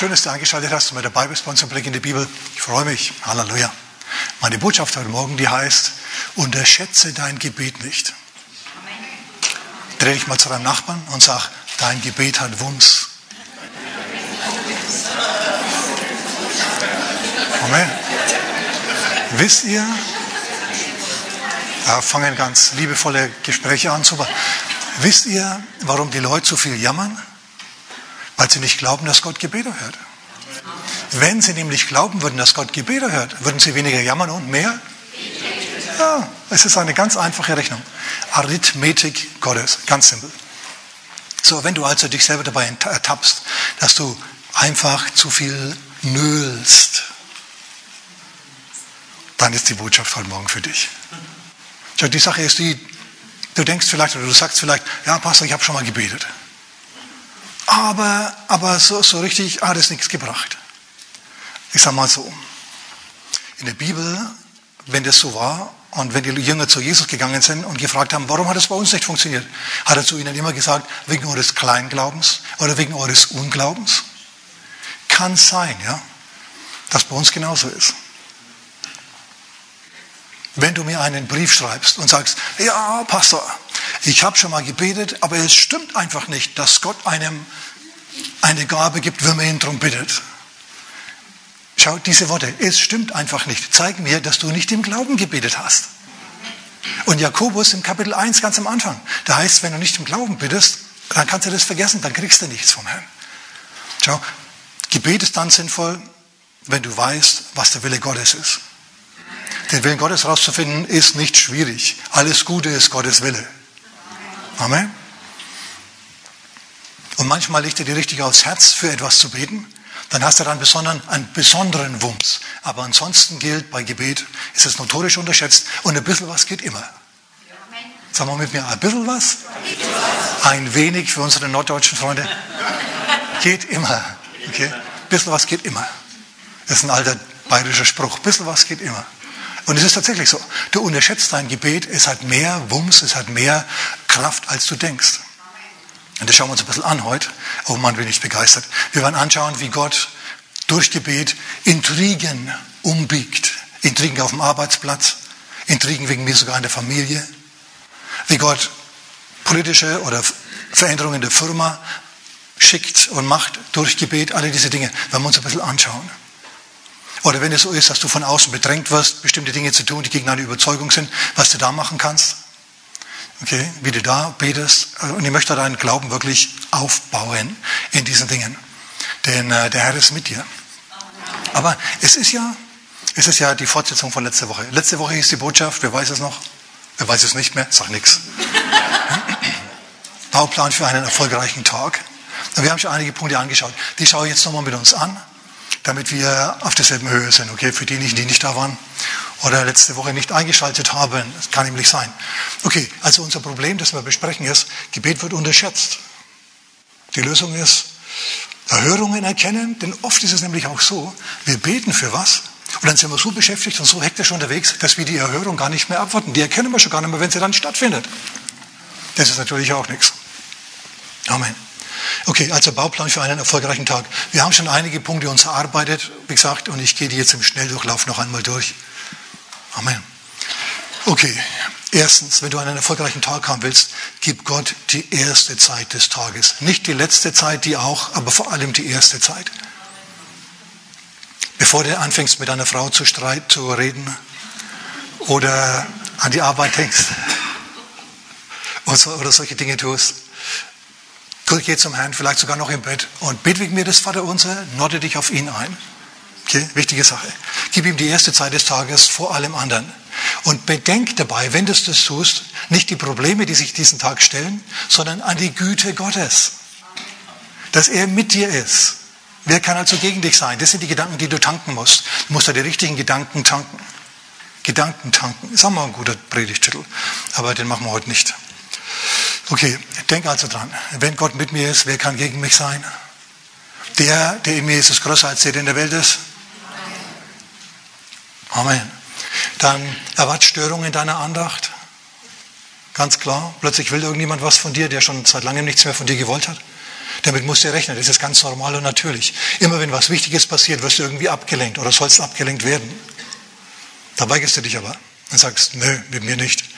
Schön, dass du eingeschaltet hast und mit dabei bist bei uns im Blick in die Bibel. Ich freue mich. Halleluja. Meine Botschaft heute Morgen, die heißt, unterschätze dein Gebet nicht. Dreh dich mal zu deinem Nachbarn und sag, dein Gebet hat Wumms. Amen. Wisst ihr, da fangen ganz liebevolle Gespräche an. Super. Wisst ihr, warum die Leute so viel jammern? Weil sie nicht glauben, dass Gott Gebete hört. Wenn sie nämlich glauben würden, dass Gott Gebete hört, würden sie weniger jammern und mehr? Ja, es ist eine ganz einfache Rechnung. Arithmetik Gottes, ganz simpel. So, wenn du also dich selber dabei ertappst, dass du einfach zu viel nöhlst, dann ist die Botschaft heute Morgen für dich. Die Sache ist die, du denkst vielleicht oder du sagst vielleicht, ja Pastor, ich habe schon mal gebetet. Aber, aber so, so richtig hat es nichts gebracht. Ich sage mal so, in der Bibel, wenn das so war und wenn die Jünger zu Jesus gegangen sind und gefragt haben, warum hat es bei uns nicht funktioniert, hat er zu ihnen immer gesagt, wegen eures Kleinglaubens oder wegen eures Unglaubens. Kann sein, ja, dass bei uns genauso ist. Wenn du mir einen Brief schreibst und sagst, ja, Pastor, ich habe schon mal gebetet, aber es stimmt einfach nicht, dass Gott einem eine Gabe gibt, wenn man ihn darum bittet. Schau, diese Worte, es stimmt einfach nicht, zeigen mir, dass du nicht im Glauben gebetet hast. Und Jakobus im Kapitel 1 ganz am Anfang, da heißt, wenn du nicht im Glauben bittest, dann kannst du das vergessen, dann kriegst du nichts vom Herrn. Schau, Gebet ist dann sinnvoll, wenn du weißt, was der Wille Gottes ist. Den Willen Gottes herauszufinden, ist nicht schwierig. Alles Gute ist Gottes Wille. Amen. Und manchmal legt er dir richtig aufs Herz, für etwas zu beten. Dann hast du dann besonderen, einen besonderen Wumms. Aber ansonsten gilt, bei Gebet ist es notorisch unterschätzt und ein bisschen was geht immer. Sagen wir mit mir, ein bisschen was? Ein wenig für unsere norddeutschen Freunde. Geht immer. Okay? Ein bisschen was geht immer. Das ist ein alter bayerischer Spruch. Ein bisschen was geht immer. Und es ist tatsächlich so. Du unterschätzt dein Gebet, es hat mehr Wumms, es hat mehr Kraft, als du denkst. Und das schauen wir uns ein bisschen an heute. Oh Mann, bin ich begeistert. Wir werden anschauen, wie Gott durch Gebet Intrigen umbiegt. Intrigen auf dem Arbeitsplatz, Intrigen wegen mir sogar in der Familie. Wie Gott politische oder Veränderungen der Firma schickt und macht durch Gebet. Alle diese Dinge werden wir uns ein bisschen anschauen. Oder wenn es so ist, dass du von außen bedrängt wirst, bestimmte Dinge zu tun, die gegen deine Überzeugung sind, was du da machen kannst. Okay, wie du da betest. Und ich möchte deinen Glauben wirklich aufbauen in diesen Dingen. Denn äh, der Herr ist mit dir. Aber es ist ja, es ist ja die Fortsetzung von letzter Woche. Letzte Woche hieß die Botschaft, wer weiß es noch? Wer weiß es nicht mehr? Sag nichts. Bauplan für einen erfolgreichen Tag. Wir haben schon einige Punkte angeschaut. Die schaue ich jetzt nochmal mit uns an damit wir auf derselben Höhe sind. Okay, für diejenigen, die nicht da waren oder letzte Woche nicht eingeschaltet haben, das kann nämlich sein. Okay, also unser Problem, das wir besprechen, ist, Gebet wird unterschätzt. Die Lösung ist, Erhörungen erkennen, denn oft ist es nämlich auch so, wir beten für was und dann sind wir so beschäftigt und so hektisch unterwegs, dass wir die Erhörung gar nicht mehr abwarten. Die erkennen wir schon gar nicht mehr, wenn sie dann stattfindet. Das ist natürlich auch nichts. Amen. Okay, also Bauplan für einen erfolgreichen Tag. Wir haben schon einige Punkte uns erarbeitet, wie gesagt, und ich gehe die jetzt im Schnelldurchlauf noch einmal durch. Amen. Okay, erstens, wenn du einen erfolgreichen Tag haben willst, gib Gott die erste Zeit des Tages. Nicht die letzte Zeit, die auch, aber vor allem die erste Zeit. Bevor du anfängst, mit deiner Frau zu streiten, zu reden oder an die Arbeit denkst oder solche Dinge tust, Geh zum Herrn, vielleicht sogar noch im Bett und bete mir das Vaterunser, nodde dich auf ihn ein. Okay, wichtige Sache. Gib ihm die erste Zeit des Tages vor allem anderen. Und bedenk dabei, wenn du das tust, nicht die Probleme, die sich diesen Tag stellen, sondern an die Güte Gottes. Dass er mit dir ist. Wer kann also gegen dich sein? Das sind die Gedanken, die du tanken musst. Du musst da die richtigen Gedanken tanken. Gedanken tanken. Ist auch mal ein guter Predigtitel. Aber den machen wir heute nicht. Okay, denk also dran. Wenn Gott mit mir ist, wer kann gegen mich sein? Der, der in mir ist, ist größer als der, der in der Welt ist. Amen. Dann erwart Störungen in deiner Andacht. Ganz klar. Plötzlich will irgendjemand was von dir, der schon seit langem nichts mehr von dir gewollt hat. Damit musst du rechnen, das ist ganz normal und natürlich. Immer wenn was Wichtiges passiert, wirst du irgendwie abgelenkt oder sollst abgelenkt werden. Da weigerst du dich aber und sagst, nö, mit mir nicht.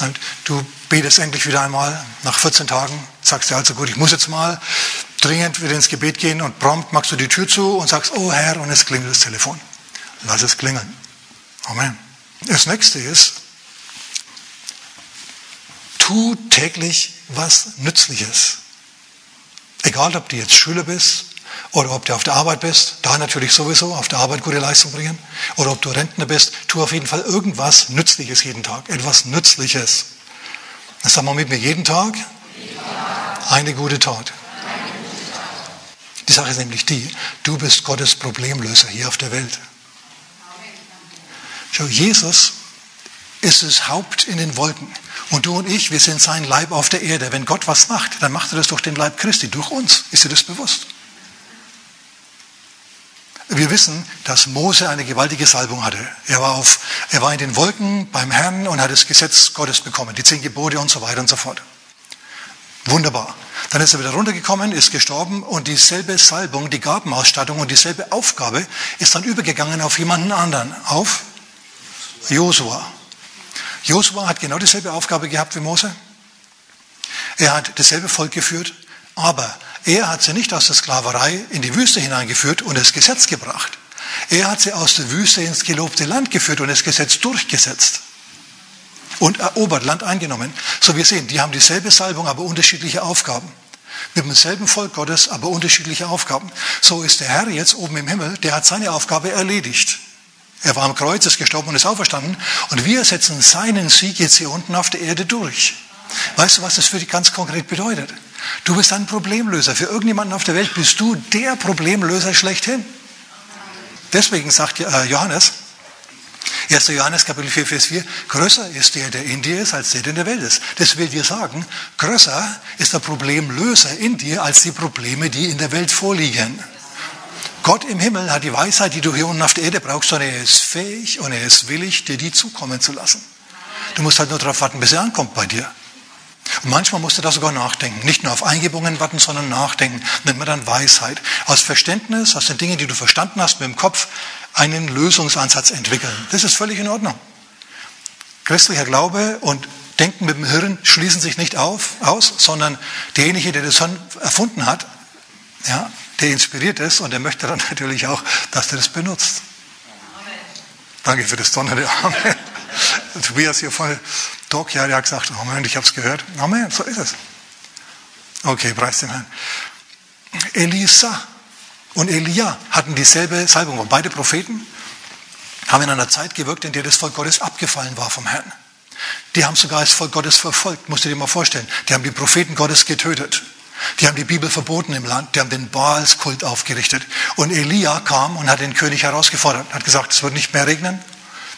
Und du betest endlich wieder einmal, nach 14 Tagen sagst du also gut, ich muss jetzt mal dringend wieder ins Gebet gehen und prompt machst du die Tür zu und sagst, oh Herr, und es klingelt das Telefon. Lass es klingeln. Amen. Das nächste ist, tu täglich was Nützliches. Egal, ob du jetzt Schüler bist oder ob du auf der Arbeit bist, da natürlich sowieso auf der Arbeit gute Leistung bringen, oder ob du Rentner bist, tu auf jeden Fall irgendwas Nützliches jeden Tag, etwas Nützliches. Das sagen wir mit mir jeden Tag eine gute Tat. Die Sache ist nämlich die, du bist Gottes Problemlöser hier auf der Welt. Schau, Jesus ist das Haupt in den Wolken. Und du und ich, wir sind sein Leib auf der Erde. Wenn Gott was macht, dann macht er das durch den Leib Christi, durch uns. Ist dir das bewusst? Wir wissen, dass Mose eine gewaltige Salbung hatte. Er war, auf, er war in den Wolken beim Herrn und hat das Gesetz Gottes bekommen, die zehn Gebote und so weiter und so fort. Wunderbar. Dann ist er wieder runtergekommen, ist gestorben und dieselbe Salbung, die Gabenausstattung und dieselbe Aufgabe ist dann übergegangen auf jemanden anderen, auf Josua. Josua hat genau dieselbe Aufgabe gehabt wie Mose. Er hat dasselbe Volk geführt, aber er hat sie nicht aus der Sklaverei in die Wüste hineingeführt und das Gesetz gebracht. Er hat sie aus der Wüste ins gelobte Land geführt und das Gesetz durchgesetzt und erobert, Land eingenommen. So wir sehen, die haben dieselbe Salbung, aber unterschiedliche Aufgaben. Mit demselben Volk Gottes, aber unterschiedliche Aufgaben. So ist der Herr jetzt oben im Himmel, der hat seine Aufgabe erledigt. Er war am Kreuz, ist gestorben und ist auferstanden. Und wir setzen seinen Sieg jetzt hier unten auf der Erde durch. Weißt du, was das für dich ganz konkret bedeutet? Du bist ein Problemlöser. Für irgendjemanden auf der Welt bist du der Problemlöser schlechthin. Deswegen sagt äh, Johannes, 1. Johannes Kapitel 4, Vers 4, größer ist der, der in dir ist, als der, der in der Welt ist. Das will dir sagen, größer ist der Problemlöser in dir, als die Probleme, die in der Welt vorliegen. Gott im Himmel hat die Weisheit, die du hier unten auf der Erde brauchst, und er ist fähig und er ist willig, dir die zukommen zu lassen. Du musst halt nur darauf warten, bis er ankommt bei dir. Und manchmal musst du da sogar nachdenken. Nicht nur auf Eingebungen warten, sondern nachdenken. Nennt man dann Weisheit. Aus Verständnis, aus den Dingen, die du verstanden hast, mit dem Kopf einen Lösungsansatz entwickeln. Das ist völlig in Ordnung. Christlicher Glaube und Denken mit dem Hirn schließen sich nicht auf, aus, sondern derjenige, der das erfunden hat, ja, der inspiriert ist und der möchte dann natürlich auch, dass du das benutzt. Danke für das donnernde Amen. Tobias hier voll Doc, ja, der hat gesagt, Amen, ich habe es gehört. Amen, so ist es. Okay, preis den Herrn. Elisa und Elia hatten dieselbe Salbung. Beide Propheten haben in einer Zeit gewirkt, in der das Volk Gottes abgefallen war vom Herrn. Die haben sogar das Volk Gottes verfolgt, musst du dir mal vorstellen. Die haben die Propheten Gottes getötet. Die haben die Bibel verboten im Land, die haben den Baalskult aufgerichtet. Und Elia kam und hat den König herausgefordert, hat gesagt, es wird nicht mehr regnen,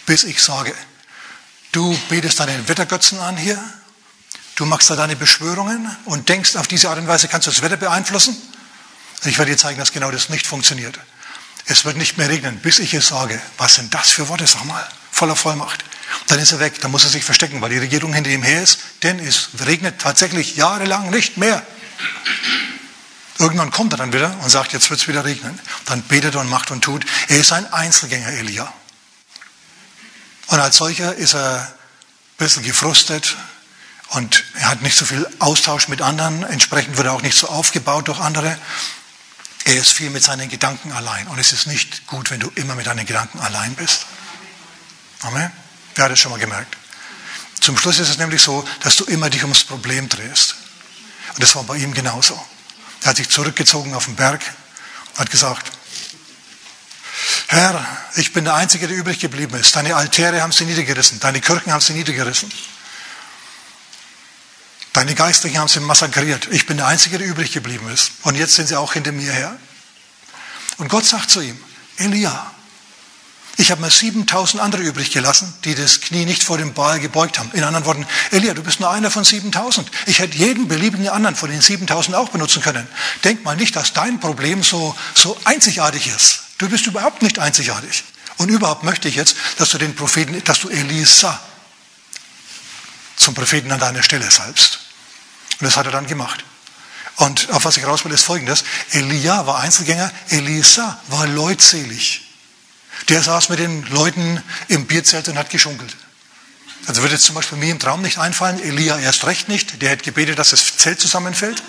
bis ich sage. Du betest deinen Wettergötzen an hier, du machst da deine Beschwörungen und denkst, auf diese Art und Weise kannst du das Wetter beeinflussen. Ich werde dir zeigen, dass genau das nicht funktioniert. Es wird nicht mehr regnen, bis ich es sage. Was sind das für Worte, sag mal, voller Vollmacht. Dann ist er weg, dann muss er sich verstecken, weil die Regierung hinter ihm her ist, denn es regnet tatsächlich jahrelang nicht mehr. Irgendwann kommt er dann wieder und sagt, jetzt wird es wieder regnen. Dann betet und macht und tut. Er ist ein Einzelgänger, Elia. Und als solcher ist er ein bisschen gefrustet und er hat nicht so viel Austausch mit anderen. Entsprechend wird er auch nicht so aufgebaut durch andere. Er ist viel mit seinen Gedanken allein. Und es ist nicht gut, wenn du immer mit deinen Gedanken allein bist. Amen. Wer hat das schon mal gemerkt? Zum Schluss ist es nämlich so, dass du immer dich ums Problem drehst. Und das war bei ihm genauso. Er hat sich zurückgezogen auf den Berg und hat gesagt, Herr, ich bin der Einzige, der übrig geblieben ist. Deine Altäre haben sie niedergerissen, deine Kirchen haben sie niedergerissen. Deine Geistlichen haben sie massakriert. Ich bin der Einzige, der übrig geblieben ist. Und jetzt sind sie auch hinter mir her. Und Gott sagt zu ihm, Elia, ich habe mir 7000 andere übrig gelassen, die das Knie nicht vor dem Baal gebeugt haben. In anderen Worten, Elia, du bist nur einer von 7000. Ich hätte jeden beliebigen anderen von den 7000 auch benutzen können. Denk mal nicht, dass dein Problem so, so einzigartig ist. Du bist überhaupt nicht einzigartig. Und überhaupt möchte ich jetzt, dass du den Propheten, dass du Elisa zum Propheten an deiner Stelle salbst. Und das hat er dann gemacht. Und auf was ich raus will, ist folgendes. Elia war Einzelgänger, Elisa war leutselig. Der saß mit den Leuten im Bierzelt und hat geschunkelt. Also würde jetzt zum Beispiel mir im Traum nicht einfallen, Elia erst recht nicht, der hätte gebetet, dass das Zelt zusammenfällt.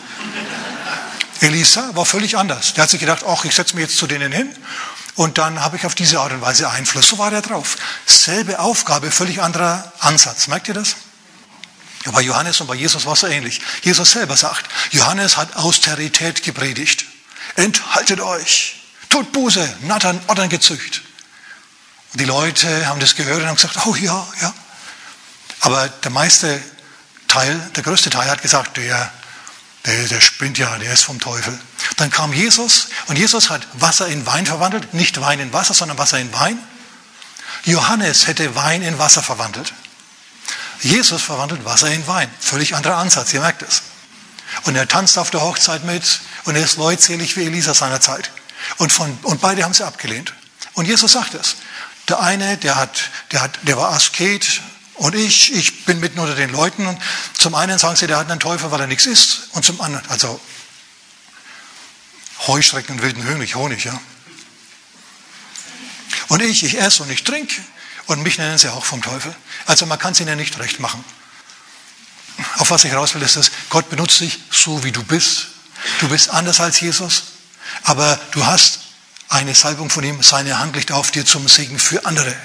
Elisa war völlig anders. Der hat sich gedacht, ach, ich setze mich jetzt zu denen hin und dann habe ich auf diese Art und Weise Einfluss. So war der drauf. Selbe Aufgabe, völlig anderer Ansatz. Merkt ihr das? Ja, bei Johannes und bei Jesus war es so ähnlich. Jesus selber sagt, Johannes hat Austerität gepredigt. Enthaltet euch. Tut Buße, Nattern, Ottern gezücht. Und die Leute haben das gehört und haben gesagt, oh ja, ja. Aber der meiste Teil, der größte Teil hat gesagt, der, der, der spinnt ja, der ist vom Teufel. Dann kam Jesus und Jesus hat Wasser in Wein verwandelt, nicht Wein in Wasser, sondern Wasser in Wein. Johannes hätte Wein in Wasser verwandelt. Jesus verwandelt Wasser in Wein. Völlig anderer Ansatz, ihr merkt es. Und er tanzt auf der Hochzeit mit und er ist leutselig wie Elisa seiner Zeit. Und, von, und beide haben sie abgelehnt. Und Jesus sagt es. Der eine, der, hat, der, hat, der war Asket und ich, ich bin mitten unter den Leuten. Und zum einen sagen sie, der hat einen Teufel, weil er nichts isst. Und zum anderen, also Heuschrecken und wilden Honig, Honig, ja. Und ich, ich esse und ich trinke. Und mich nennen sie auch vom Teufel. Also man kann es ihnen nicht recht machen. Auf was ich raus will, ist, dass Gott benutzt dich so, wie du bist. Du bist anders als Jesus, aber du hast eine Salbung von ihm, seine Hand liegt auf dir zum Segen für andere.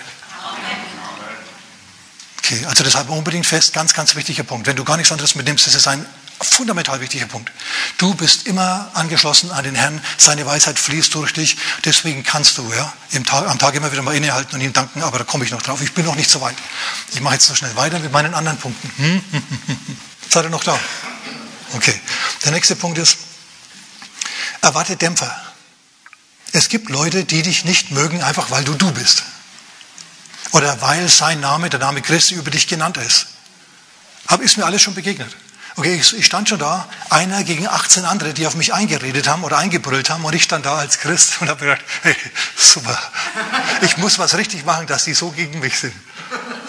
Okay, also deshalb unbedingt fest, ganz, ganz wichtiger Punkt. Wenn du gar nichts anderes mitnimmst, ist ein fundamental wichtiger Punkt. Du bist immer angeschlossen an den Herrn, seine Weisheit fließt durch dich, deswegen kannst du ja, Tag, am Tag immer wieder mal innehalten und ihm danken, aber da komme ich noch drauf, ich bin noch nicht so weit. Ich mache jetzt noch schnell weiter mit meinen anderen Punkten. Hm? Seid ihr noch da? Okay, der nächste Punkt ist, erwarte Dämpfer. Es gibt Leute, die dich nicht mögen, einfach weil du du bist. Oder weil sein Name, der Name Christi, über dich genannt ist. Aber ist mir alles schon begegnet. Okay, ich stand schon da, einer gegen 18 andere, die auf mich eingeredet haben oder eingebrüllt haben und ich stand da als Christ und habe gedacht, hey, super, ich muss was richtig machen, dass die so gegen mich sind.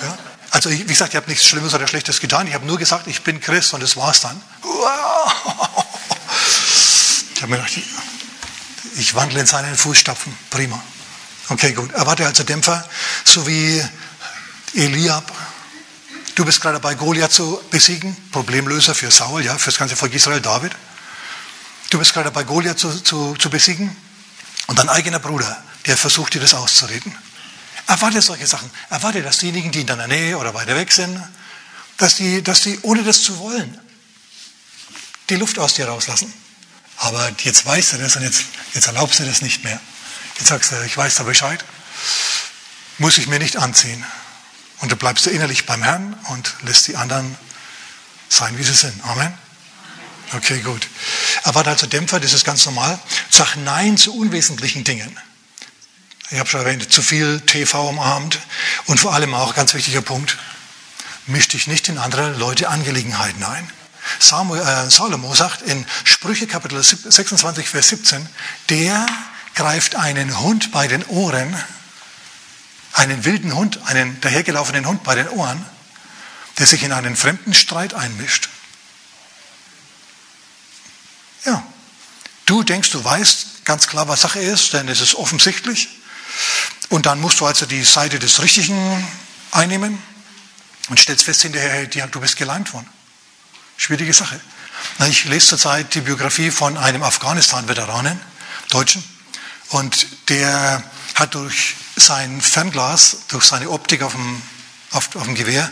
Ja? Also wie gesagt, ich habe nichts Schlimmes oder Schlechtes getan, ich habe nur gesagt, ich bin Christ und das war's dann. Ich habe mir gedacht, ich wandle in seinen Fußstapfen, prima. Okay, gut. Erwarte also Dämpfer, so wie Eliab Du bist gerade dabei, Goliath zu besiegen, Problemlöser für Saul, ja, für das ganze Volk Israel, David. Du bist gerade dabei, Goliath zu, zu, zu besiegen und dein eigener Bruder, der versucht dir das auszureden. Erwarte solche Sachen. Erwarte, dass diejenigen, die in deiner Nähe oder weiter weg sind, dass die, dass die ohne das zu wollen, die Luft aus dir rauslassen. Aber jetzt weißt du das und jetzt, jetzt erlaubst du das nicht mehr. Jetzt sagst du, ich weiß da Bescheid, muss ich mir nicht anziehen. Und du bleibst innerlich beim Herrn und lässt die anderen sein, wie sie sind. Amen. Okay, gut. Erwarte also Dämpfer, das ist ganz normal. Sag Nein zu unwesentlichen Dingen. Ich habe schon erwähnt, zu viel TV am Abend und vor allem auch, ganz wichtiger Punkt, misch dich nicht in andere Leute Angelegenheiten ein. Samuel, äh, Salomo sagt in Sprüche Kapitel 26, Vers 17, der greift einen Hund bei den Ohren einen wilden Hund, einen dahergelaufenen Hund bei den Ohren, der sich in einen fremden Streit einmischt. Ja, du denkst, du weißt ganz klar, was Sache ist, denn es ist offensichtlich. Und dann musst du also die Seite des Richtigen einnehmen und stellst fest hinterher, du bist geleimt worden. Schwierige Sache. Ich lese zurzeit die Biografie von einem Afghanistan-Veteranen, Deutschen, und der hat durch sein Fernglas, durch seine Optik auf dem, auf, auf dem Gewehr,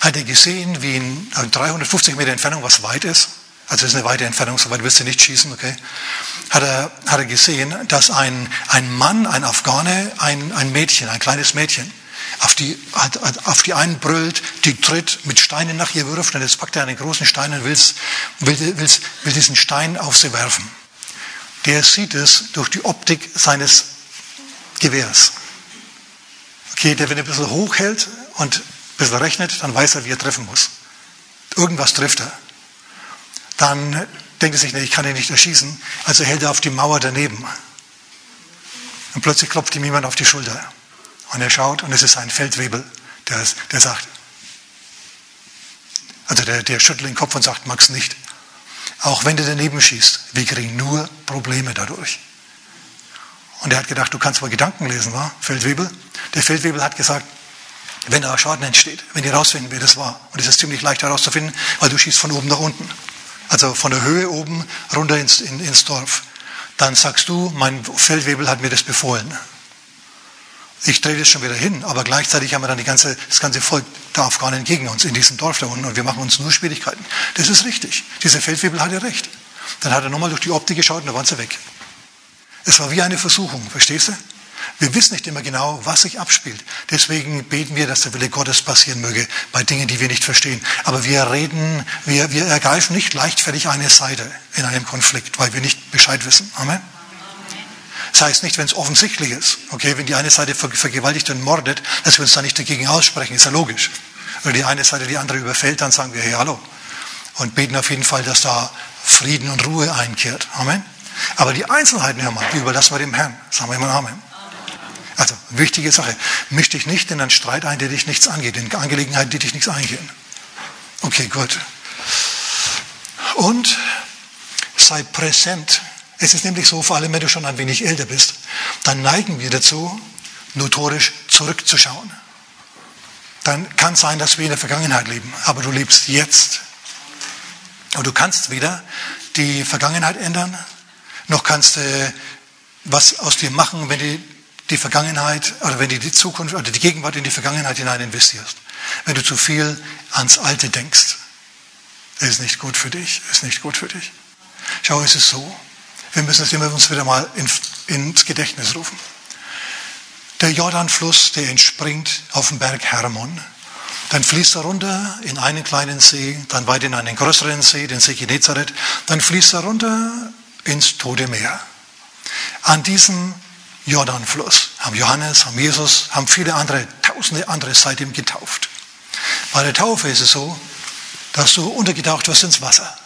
hat er gesehen, wie in 350 Meter Entfernung, was weit ist, also ist eine weite Entfernung, so weit willst du nicht schießen, okay, hat er, hat er gesehen, dass ein, ein Mann, ein Afghane, ein, ein Mädchen, ein kleines Mädchen, auf die, auf die einen brüllt, die tritt, mit Steinen nach ihr wirft und jetzt packt er einen großen Stein und will, will, will, will diesen Stein auf sie werfen. Der sieht es durch die Optik seines Gewehrs. Okay, der, wenn er ein bisschen hochhält und ein bisschen rechnet, dann weiß er, wie er treffen muss. Irgendwas trifft er. Dann denkt er sich, nee, ich kann ihn nicht erschießen, also hält er auf die Mauer daneben. Und plötzlich klopft ihm jemand auf die Schulter. Und er schaut und es ist ein Feldwebel, der, der sagt, also der, der schüttelt den Kopf und sagt, mag's nicht. Auch wenn du daneben schießt, wir kriegen nur Probleme dadurch. Und er hat gedacht, du kannst mal Gedanken lesen, war Feldwebel. Der Feldwebel hat gesagt, wenn da Schaden entsteht, wenn die herausfinden, wer das war. Und es ist ziemlich leicht herauszufinden, weil du schießt von oben nach unten. Also von der Höhe oben runter ins, in, ins Dorf. Dann sagst du, mein Feldwebel hat mir das befohlen. Ich drehe das schon wieder hin, aber gleichzeitig haben wir dann die ganze, das ganze Volk der Afghanen gegen uns in diesem Dorf da unten und wir machen uns nur Schwierigkeiten. Das ist richtig. Dieser Feldwebel hatte recht. Dann hat er nochmal durch die Optik geschaut und da waren sie weg. Es war wie eine Versuchung, verstehst du? Wir wissen nicht immer genau, was sich abspielt. Deswegen beten wir, dass der Wille Gottes passieren möge bei Dingen, die wir nicht verstehen. Aber wir reden, wir, wir ergreifen nicht leichtfertig eine Seite in einem Konflikt, weil wir nicht Bescheid wissen. Amen. Das heißt nicht, wenn es offensichtlich ist, okay, wenn die eine Seite vergewaltigt und mordet, dass wir uns da nicht dagegen aussprechen, ist ja logisch. Wenn die eine Seite die andere überfällt, dann sagen wir, hey, hallo. Und beten auf jeden Fall, dass da Frieden und Ruhe einkehrt. Amen. Aber die Einzelheiten, Herr Mann, die überlassen wir dem Herrn. Sagen wir immer Amen. Also, wichtige Sache. Misch dich nicht in einen Streit ein, der dich nichts angeht, in Angelegenheiten, die dich nichts eingehen. Okay, gut. Und sei präsent. Es ist nämlich so, vor allem wenn du schon ein wenig älter bist, dann neigen wir dazu, notorisch zurückzuschauen. Dann kann es sein, dass wir in der Vergangenheit leben, aber du lebst jetzt. Und du kannst weder die Vergangenheit ändern, noch kannst du was aus dir machen, wenn du die Vergangenheit oder wenn du die Zukunft oder die Gegenwart in die Vergangenheit hinein investierst. Wenn du zu viel ans Alte denkst, ist nicht gut für dich, ist nicht gut für dich. Schau, es ist so. Wir müssen es immer uns wieder mal ins Gedächtnis rufen. Der Jordanfluss, der entspringt auf dem Berg Hermon. Dann fließt er runter in einen kleinen See, dann weiter in einen größeren See, den See Genezareth. Dann fließt er runter ins Tote Meer. An diesem Jordanfluss haben Johannes, haben Jesus, haben viele andere, tausende andere seitdem getauft. Bei der Taufe ist es so, dass du untergetaucht wirst ins Wasser.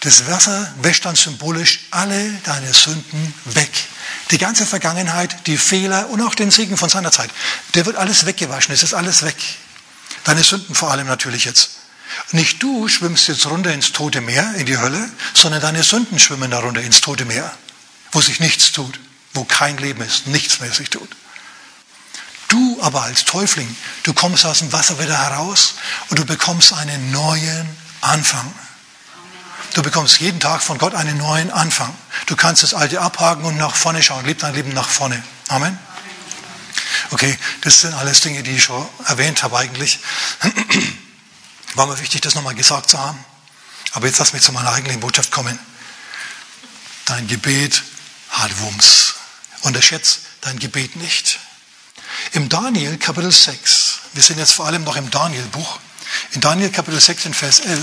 Das Wasser wäscht dann symbolisch alle deine Sünden weg. Die ganze Vergangenheit, die Fehler und auch den Segen von seiner Zeit. Der wird alles weggewaschen, es ist alles weg. Deine Sünden vor allem natürlich jetzt. Nicht du schwimmst jetzt runter ins Tote Meer, in die Hölle, sondern deine Sünden schwimmen darunter ins Tote Meer, wo sich nichts tut, wo kein Leben ist, nichts mehr sich tut. Du aber als Täufling, du kommst aus dem Wasser wieder heraus und du bekommst einen neuen Anfang. Du bekommst jeden Tag von Gott einen neuen Anfang. Du kannst das Alte abhaken und nach vorne schauen. Leb dein Leben nach vorne. Amen. Okay, das sind alles Dinge, die ich schon erwähnt habe eigentlich. War mir wichtig, das nochmal gesagt zu haben. Aber jetzt lass mich zu meiner eigentlichen Botschaft kommen. Dein Gebet hat Wumms. Unterschätzt dein Gebet nicht. Im Daniel Kapitel 6, wir sind jetzt vor allem noch im Daniel-Buch, in Daniel Kapitel 6 in Vers 11,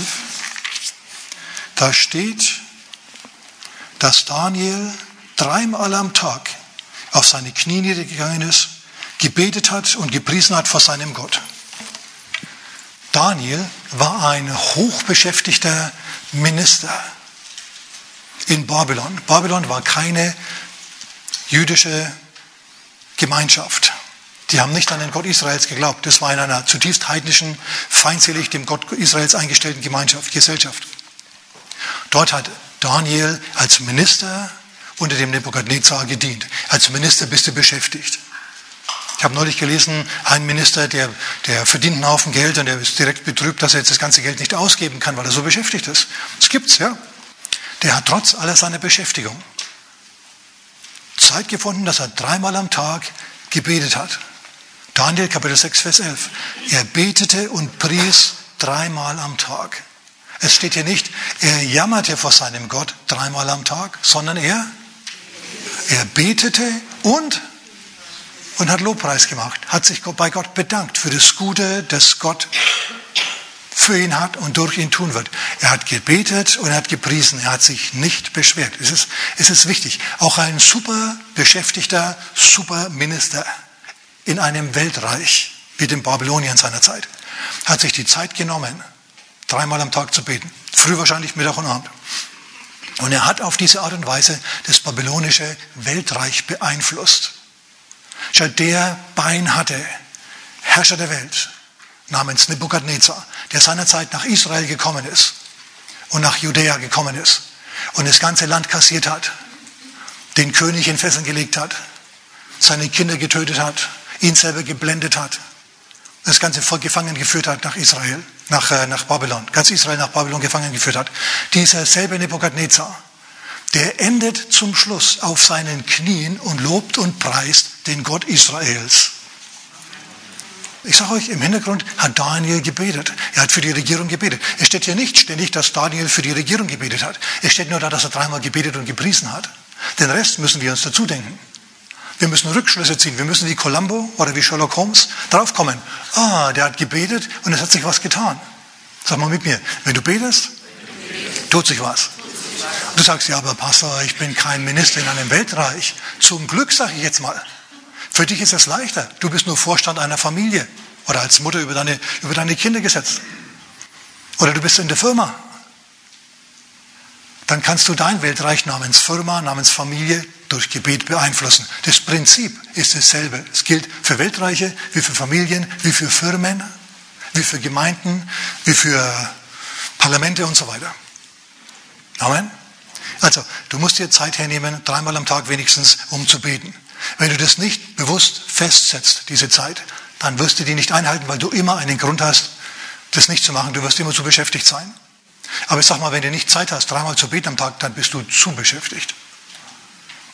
da steht, dass Daniel dreimal am Tag auf seine Knie niedergegangen ist, gebetet hat und gepriesen hat vor seinem Gott. Daniel war ein hochbeschäftigter Minister in Babylon. Babylon war keine jüdische Gemeinschaft. Die haben nicht an den Gott Israels geglaubt. Das war in einer zutiefst heidnischen, feindselig dem Gott Israels eingestellten Gemeinschaft, Gesellschaft. Dort hat Daniel als Minister unter dem Nebukadnezar gedient. Als Minister bist du beschäftigt. Ich habe neulich gelesen, ein Minister, der, der verdient einen Haufen Geld und der ist direkt betrübt, dass er jetzt das ganze Geld nicht ausgeben kann, weil er so beschäftigt ist. Das gibt's, ja. Der hat trotz aller seiner Beschäftigung Zeit gefunden, dass er dreimal am Tag gebetet hat. Daniel Kapitel 6, Vers 11. Er betete und pries dreimal am Tag. Es steht hier nicht, er jammerte vor seinem Gott dreimal am Tag, sondern er, er betete und, und hat Lobpreis gemacht, hat sich bei Gott bedankt für das Gute, das Gott für ihn hat und durch ihn tun wird. Er hat gebetet und er hat gepriesen, er hat sich nicht beschwert. Es ist, es ist wichtig. Auch ein super beschäftigter, super Minister in einem Weltreich wie dem Babylonien seiner Zeit hat sich die Zeit genommen, dreimal am Tag zu beten. Früh wahrscheinlich, Mittag und Abend. Und er hat auf diese Art und Weise das babylonische Weltreich beeinflusst. Der Bein hatte, Herrscher der Welt, namens Nebukadnezar, der seinerzeit nach Israel gekommen ist und nach Judäa gekommen ist und das ganze Land kassiert hat, den König in Fesseln gelegt hat, seine Kinder getötet hat, ihn selber geblendet hat, das ganze Volk gefangen geführt hat nach Israel, nach, äh, nach Babylon, ganz Israel nach Babylon gefangen geführt hat. Dieser selbe Nebukadnezar, der endet zum Schluss auf seinen Knien und lobt und preist den Gott Israels. Ich sage euch, im Hintergrund hat Daniel gebetet. Er hat für die Regierung gebetet. Es steht hier nicht ständig, dass Daniel für die Regierung gebetet hat. Es steht nur da, dass er dreimal gebetet und gepriesen hat. Den Rest müssen wir uns dazu denken. Wir müssen Rückschlüsse ziehen. Wir müssen wie Columbo oder wie Sherlock Holmes draufkommen. Ah, der hat gebetet und es hat sich was getan. Sag mal mit mir, wenn du betest, tut sich was. Du sagst, ja, aber Pastor, ich bin kein Minister in einem Weltreich. Zum Glück sage ich jetzt mal. Für dich ist es leichter. Du bist nur Vorstand einer Familie oder als Mutter über deine, über deine Kinder gesetzt. Oder du bist in der Firma. Dann kannst du dein Weltreich namens Firma, namens Familie durch Gebet beeinflussen. Das Prinzip ist dasselbe. Es gilt für Weltreiche, wie für Familien, wie für Firmen, wie für Gemeinden, wie für Parlamente und so weiter. Amen. Also, du musst dir Zeit hernehmen, dreimal am Tag wenigstens, um zu beten. Wenn du das nicht bewusst festsetzt, diese Zeit, dann wirst du die nicht einhalten, weil du immer einen Grund hast, das nicht zu machen. Du wirst immer zu beschäftigt sein. Aber ich sag mal, wenn du nicht Zeit hast, dreimal zu beten am Tag, dann bist du zu beschäftigt.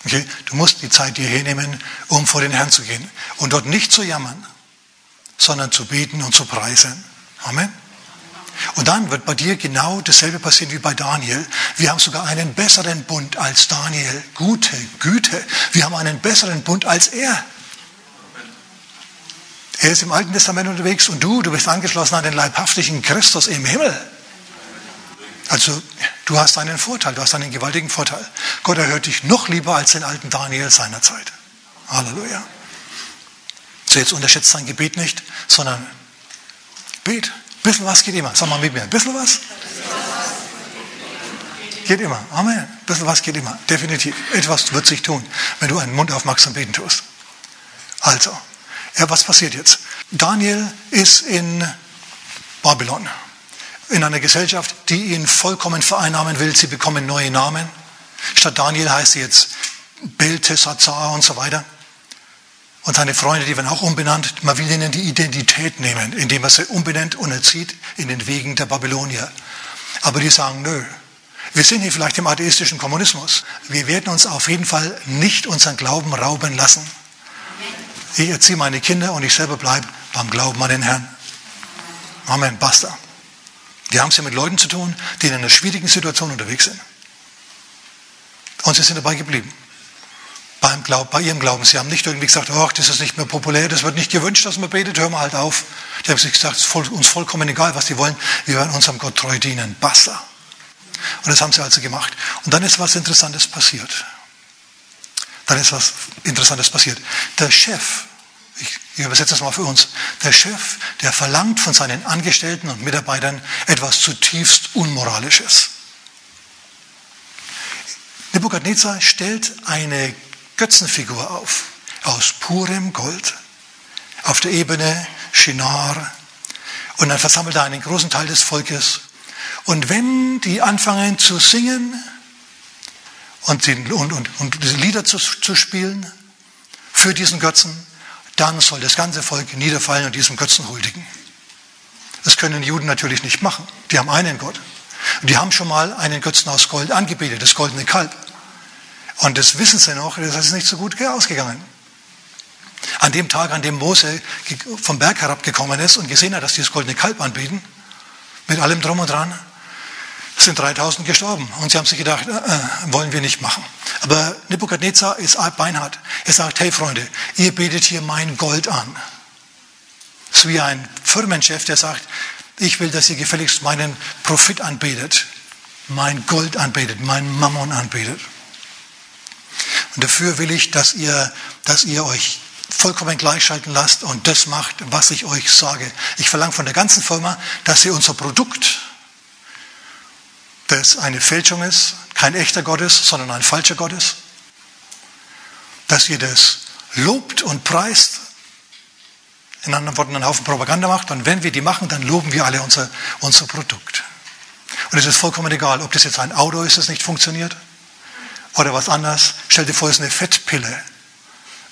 Okay? Du musst die Zeit dir hernehmen, um vor den Herrn zu gehen. Und dort nicht zu jammern, sondern zu beten und zu preisen. Amen. Und dann wird bei dir genau dasselbe passieren wie bei Daniel. Wir haben sogar einen besseren Bund als Daniel. Gute Güte. Wir haben einen besseren Bund als er. Er ist im Alten Testament unterwegs und du, du bist angeschlossen an den leibhaftigen Christus im Himmel. Also du hast einen Vorteil, du hast einen gewaltigen Vorteil. Gott erhört dich noch lieber als den alten Daniel seiner Zeit. Halleluja. So jetzt unterschätzt dein Gebet nicht, sondern bet. Bisschen was geht immer. Sag mal mit mir. Bisschen was? Geht immer. Amen. Bisschen was geht immer. Definitiv. Etwas wird sich tun, wenn du einen Mund aufmachst und beten tust. Also, ja, was passiert jetzt? Daniel ist in Babylon. In einer Gesellschaft, die ihn vollkommen vereinnahmen will. Sie bekommen neue Namen. Statt Daniel heißt sie jetzt Beltesazar und so weiter. Und seine Freunde, die werden auch umbenannt. Man will ihnen die Identität nehmen, indem er sie umbenennt und erzieht in den Wegen der Babylonier. Aber die sagen, nö, wir sind hier vielleicht im atheistischen Kommunismus. Wir werden uns auf jeden Fall nicht unseren Glauben rauben lassen. Ich erziehe meine Kinder und ich selber bleibe beim Glauben an den Herrn. Amen, basta. Wir haben es hier mit Leuten zu tun, die in einer schwierigen Situation unterwegs sind. Und sie sind dabei geblieben beim Glauben, bei ihrem Glauben. Sie haben nicht irgendwie gesagt, ach, das ist nicht mehr populär, das wird nicht gewünscht, dass man betet, hören wir halt auf. Die haben sich gesagt, es ist uns vollkommen egal, was die wollen, wir werden unserem Gott treu dienen. Basta. Und das haben sie also gemacht. Und dann ist was Interessantes passiert. Dann ist was Interessantes passiert. Der Chef, ich, übersetze das mal für uns, der Chef, der verlangt von seinen Angestellten und Mitarbeitern etwas zutiefst Unmoralisches. Nebukadnezar stellt eine Götzenfigur auf, aus purem Gold, auf der Ebene Shinar. Und dann versammelt er einen großen Teil des Volkes. Und wenn die anfangen zu singen und, und, und, und Lieder zu, zu spielen für diesen Götzen, dann soll das ganze Volk niederfallen und diesem Götzen huldigen. Das können Juden natürlich nicht machen. Die haben einen Gott. Und die haben schon mal einen Götzen aus Gold angebetet, das goldene Kalb. Und das wissen sie noch, das ist nicht so gut ausgegangen. An dem Tag, an dem Mose vom Berg herabgekommen ist und gesehen hat, dass die das goldene Kalb anbieten, mit allem drum und dran, sind 3000 gestorben. Und sie haben sich gedacht, äh, äh, wollen wir nicht machen. Aber Nebuchadnezzar ist beinhart. Er sagt, hey Freunde, ihr betet hier mein Gold an. Ist wie ein Firmenchef, der sagt, ich will, dass ihr gefälligst meinen Profit anbetet, mein Gold anbetet, mein Mammon anbetet. Und dafür will ich, dass ihr, dass ihr euch vollkommen gleichschalten lasst und das macht, was ich euch sage. Ich verlange von der ganzen Firma, dass ihr unser Produkt, das eine Fälschung ist, kein echter Gott ist, sondern ein falscher Gott ist, dass ihr das lobt und preist, in anderen Worten einen Haufen Propaganda macht und wenn wir die machen, dann loben wir alle unser, unser Produkt. Und es ist vollkommen egal, ob das jetzt ein Auto ist, das nicht funktioniert, oder was anderes. Stell dir vor, es ist eine Fettpille.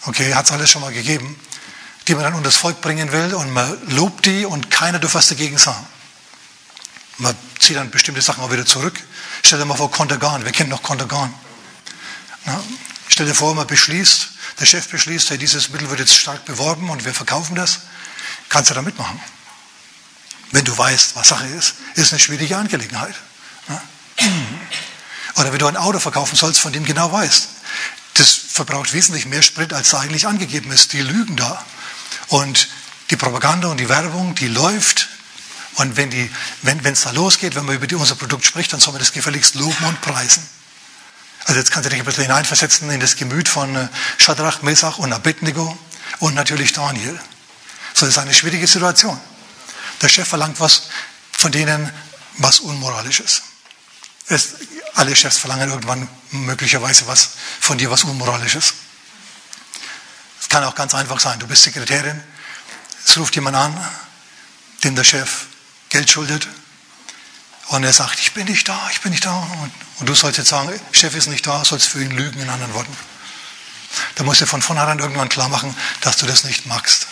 Okay, hat es alles schon mal gegeben, die man dann unter das Volk bringen will und man lobt die und keiner darf was dagegen sagen. Man zieht dann bestimmte Sachen auch wieder zurück. Stell dir mal vor, Kontergan, wer kennt noch Kontergan? Stell dir vor, man beschließt, der Chef beschließt, hey, dieses Mittel wird jetzt stark beworben und wir verkaufen das. Kannst du da mitmachen? Wenn du weißt, was Sache ist, ist eine schwierige Angelegenheit. Oder wenn du ein Auto verkaufen sollst, von dem genau weißt, das verbraucht wesentlich mehr Sprit, als da eigentlich angegeben ist. Die lügen da. Und die Propaganda und die Werbung, die läuft. Und wenn es wenn, da losgeht, wenn man über unser Produkt spricht, dann soll man das gefälligst loben und preisen. Also jetzt kannst du dich ein bisschen hineinversetzen in das Gemüt von äh, Shadrach, Mesach und Abednego und natürlich Daniel. So, das ist eine schwierige Situation. Der Chef verlangt was von denen, was unmoralisch ist. Es, alle Chefs verlangen irgendwann möglicherweise was von dir, was unmoralisch ist. Es kann auch ganz einfach sein. Du bist Sekretärin, es ruft jemand an, dem der Chef Geld schuldet und er sagt, ich bin nicht da, ich bin nicht da. Und, und du sollst jetzt sagen, Chef ist nicht da, sollst für ihn lügen, in anderen Worten. Da musst du von vornherein irgendwann klar machen, dass du das nicht magst.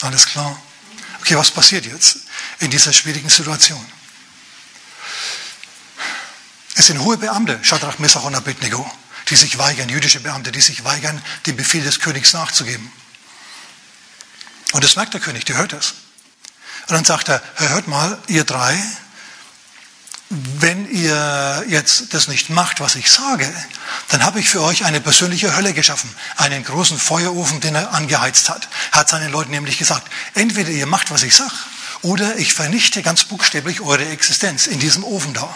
Alles klar? Okay, was passiert jetzt in dieser schwierigen Situation? Es sind hohe Beamte, Shadrach, Messach und Abednego, die sich weigern, jüdische Beamte, die sich weigern, dem Befehl des Königs nachzugeben. Und das merkt der König, der hört das. Und dann sagt er, hört mal, ihr drei, wenn ihr jetzt das nicht macht, was ich sage, dann habe ich für euch eine persönliche Hölle geschaffen. Einen großen Feuerofen, den er angeheizt hat. Hat seinen Leuten nämlich gesagt, entweder ihr macht, was ich sage, oder ich vernichte ganz buchstäblich eure Existenz in diesem Ofen da.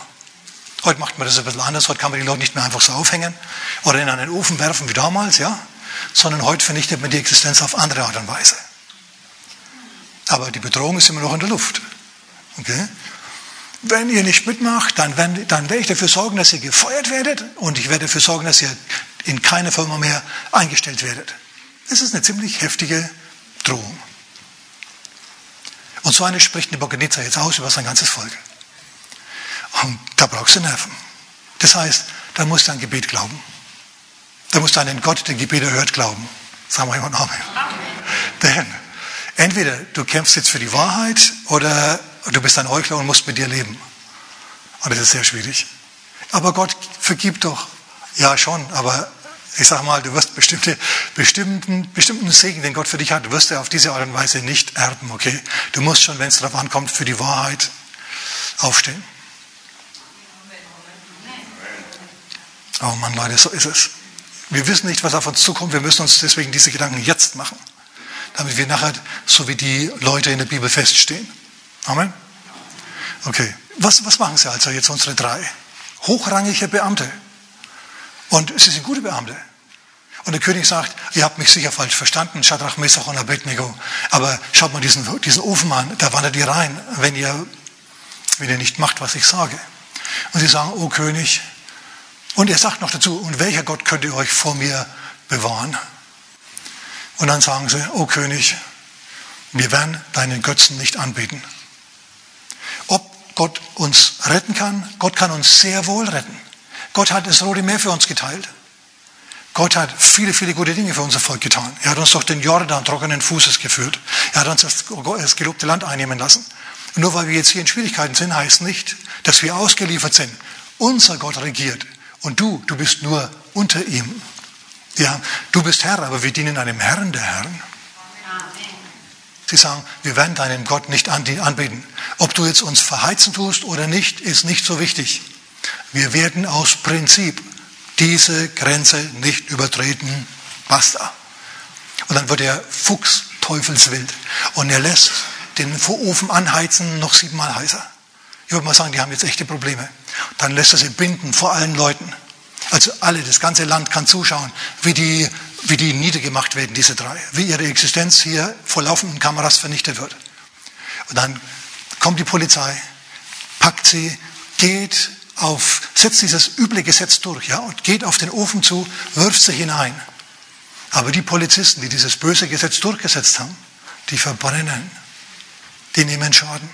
Heute macht man das ein bisschen anders. Heute kann man die Leute nicht mehr einfach so aufhängen oder in einen Ofen werfen wie damals, ja, sondern heute vernichtet man die Existenz auf andere Art und Weise. Aber die Bedrohung ist immer noch in der Luft. Okay? Wenn ihr nicht mitmacht, dann, wenn, dann werde ich dafür sorgen, dass ihr gefeuert werdet und ich werde dafür sorgen, dass ihr in keine Firma mehr eingestellt werdet. Das ist eine ziemlich heftige Drohung. Und so eine spricht Nebuchadnezzar jetzt aus über sein ganzes Volk. Und da brauchst du Nerven. Das heißt, da musst du an Gebet glauben. Da musst du an den Gott, der Gebete hört, glauben. Sagen wir immer Amen. Amen. Denn Entweder du kämpfst jetzt für die Wahrheit oder du bist ein Heuchler und musst mit dir leben. Und das ist sehr schwierig. Aber Gott vergibt doch. Ja, schon, aber ich sag mal, du wirst bestimmte, bestimmten, bestimmten Segen, den Gott für dich hat, du wirst er auf diese Art und Weise nicht erben, okay? Du musst schon, wenn es darauf ankommt, für die Wahrheit aufstehen. Oh Mann, Leute, so ist es. Wir wissen nicht, was auf uns zukommt. Wir müssen uns deswegen diese Gedanken jetzt machen damit wir nachher so wie die Leute in der Bibel feststehen. Amen? Okay. Was, was machen sie also jetzt, unsere drei? Hochrangige Beamte. Und sie sind gute Beamte. Und der König sagt, ihr habt mich sicher falsch verstanden, Shadrach, Mesach und Abednego. Aber schaut mal diesen, diesen Ofen an, da wandert ihr rein, wenn ihr, wenn ihr nicht macht, was ich sage. Und sie sagen, oh König. Und er sagt noch dazu, und welcher Gott könnt ihr euch vor mir bewahren? Und dann sagen sie, oh König, wir werden deinen Götzen nicht anbeten. Ob Gott uns retten kann? Gott kann uns sehr wohl retten. Gott hat das Rote Meer für uns geteilt. Gott hat viele, viele gute Dinge für unser Volk getan. Er hat uns durch den Jordan trockenen Fußes geführt. Er hat uns das, das gelobte Land einnehmen lassen. Und nur weil wir jetzt hier in Schwierigkeiten sind, heißt nicht, dass wir ausgeliefert sind. Unser Gott regiert. Und du, du bist nur unter ihm. Ja, du bist Herr, aber wir dienen einem Herrn der Herren. Sie sagen, wir werden deinen Gott nicht anbeten. Ob du jetzt uns verheizen tust oder nicht, ist nicht so wichtig. Wir werden aus Prinzip diese Grenze nicht übertreten. Basta. Und dann wird der Fuchs teufelswild und er lässt den Ofen anheizen noch siebenmal heißer. Ich würde mal sagen, die haben jetzt echte Probleme. Dann lässt er sie binden vor allen Leuten. Also alle, das ganze Land kann zuschauen, wie die, wie die niedergemacht werden, diese drei. Wie ihre Existenz hier vor laufenden Kameras vernichtet wird. Und dann kommt die Polizei, packt sie, geht auf, setzt dieses üble Gesetz durch, ja, und geht auf den Ofen zu, wirft sie hinein. Aber die Polizisten, die dieses böse Gesetz durchgesetzt haben, die verbrennen, die nehmen Schaden.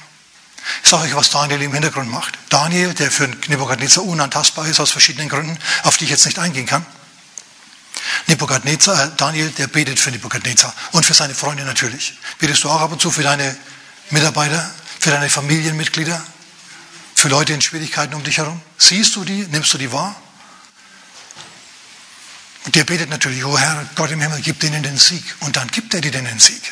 Ich sage euch, was Daniel im Hintergrund macht. Daniel, der für Nebukadnezar unantastbar ist aus verschiedenen Gründen, auf die ich jetzt nicht eingehen kann. Nebukadnezar, äh, Daniel, der betet für Nebukadnezar und für seine Freunde natürlich. Betest du auch ab und zu für deine Mitarbeiter, für deine Familienmitglieder, für Leute in Schwierigkeiten um dich herum? Siehst du die? Nimmst du die wahr? Und der betet natürlich, oh Herr Gott im Himmel, gib denen den Sieg. Und dann gibt er dir den Sieg.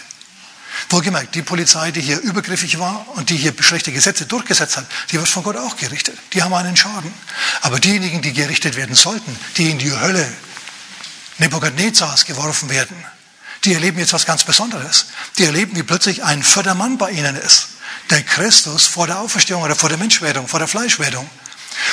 Wohlgemerkt, die Polizei, die hier übergriffig war und die hier schlechte Gesetze durchgesetzt hat, die wird von Gott auch gerichtet. Die haben einen Schaden. Aber diejenigen, die gerichtet werden sollten, die in die Hölle Nebukadnezars geworfen werden, die erleben jetzt was ganz Besonderes. Die erleben, wie plötzlich ein vierter Mann bei ihnen ist. Der Christus vor der Auferstehung oder vor der Menschwerdung, vor der Fleischwerdung.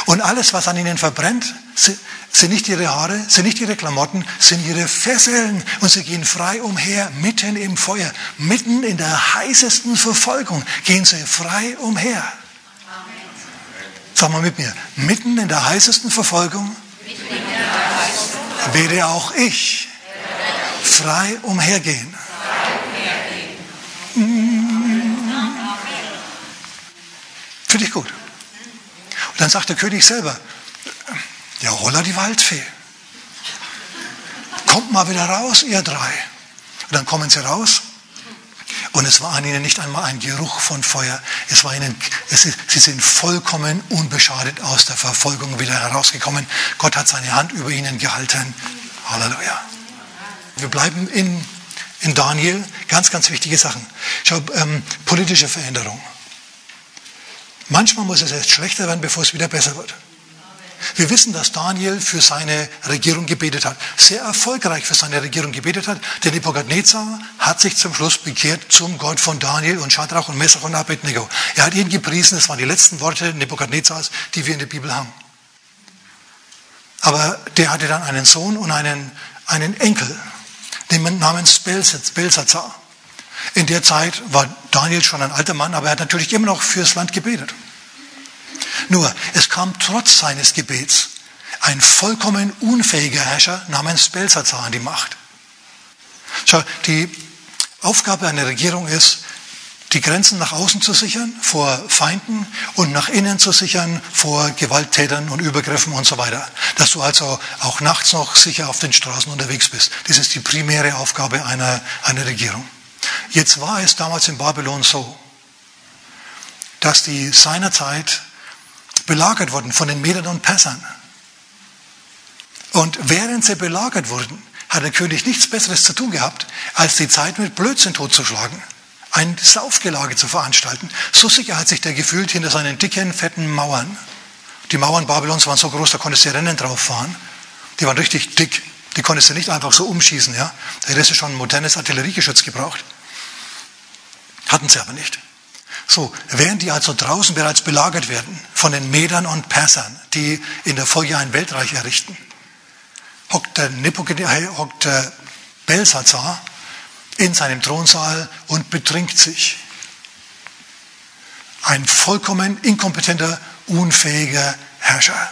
Und alles, was an ihnen verbrennt, sind nicht ihre Haare, sind nicht ihre Klamotten, sind ihre Fesseln. Und sie gehen frei umher, mitten im Feuer, mitten in der heißesten Verfolgung, gehen sie frei umher. Sag mal mit mir, mitten in der heißesten Verfolgung werde auch ich frei umhergehen. Finde ich gut. Und dann sagt der König selber, ja, holla die Waldfee. Kommt mal wieder raus, ihr drei. Und dann kommen sie raus. Und es war an ihnen nicht einmal ein Geruch von Feuer. Es war ihnen, es sie sind vollkommen unbeschadet aus der Verfolgung wieder herausgekommen. Gott hat seine Hand über ihnen gehalten. Halleluja. Wir bleiben in, in Daniel. Ganz, ganz wichtige Sachen. Schau, ähm, politische Veränderung. Manchmal muss es erst schlechter werden, bevor es wieder besser wird. Wir wissen, dass Daniel für seine Regierung gebetet hat, sehr erfolgreich für seine Regierung gebetet hat. Der Nebuchadnezzar hat sich zum Schluss bekehrt zum Gott von Daniel und Shadrach und Messach und Abednego. Er hat ihn gepriesen, das waren die letzten Worte Nebukadnezars, die wir in der Bibel haben. Aber der hatte dann einen Sohn und einen, einen Enkel, den namens Belsazar. In der Zeit war Daniel schon ein alter Mann, aber er hat natürlich immer noch fürs Land gebetet. Nur, es kam trotz seines Gebets ein vollkommen unfähiger Herrscher namens Belsazar an die Macht. Schau, die Aufgabe einer Regierung ist, die Grenzen nach außen zu sichern vor Feinden und nach innen zu sichern vor Gewalttätern und Übergriffen und so weiter. Dass du also auch nachts noch sicher auf den Straßen unterwegs bist. Das ist die primäre Aufgabe einer, einer Regierung. Jetzt war es damals in Babylon so, dass die seinerzeit belagert wurden von den Medern und Persern. Und während sie belagert wurden, hat der König nichts Besseres zu tun gehabt, als die Zeit mit Blödsinn totzuschlagen, ein Saufgelage zu veranstalten. So sicher hat sich der gefühlt hinter seinen dicken, fetten Mauern. Die Mauern Babylons waren so groß, da konntest du Rennen drauf fahren. Die waren richtig dick. Die konntest du nicht einfach so umschießen. Ja? Da hättest du schon ein modernes Artilleriegeschütz gebraucht. Hatten sie aber nicht. So, während die also draußen bereits belagert werden von den Medern und Persern, die in der Folge ein Weltreich errichten, hockt der, hockt der Belsazar in seinem Thronsaal und betrinkt sich. Ein vollkommen inkompetenter, unfähiger Herrscher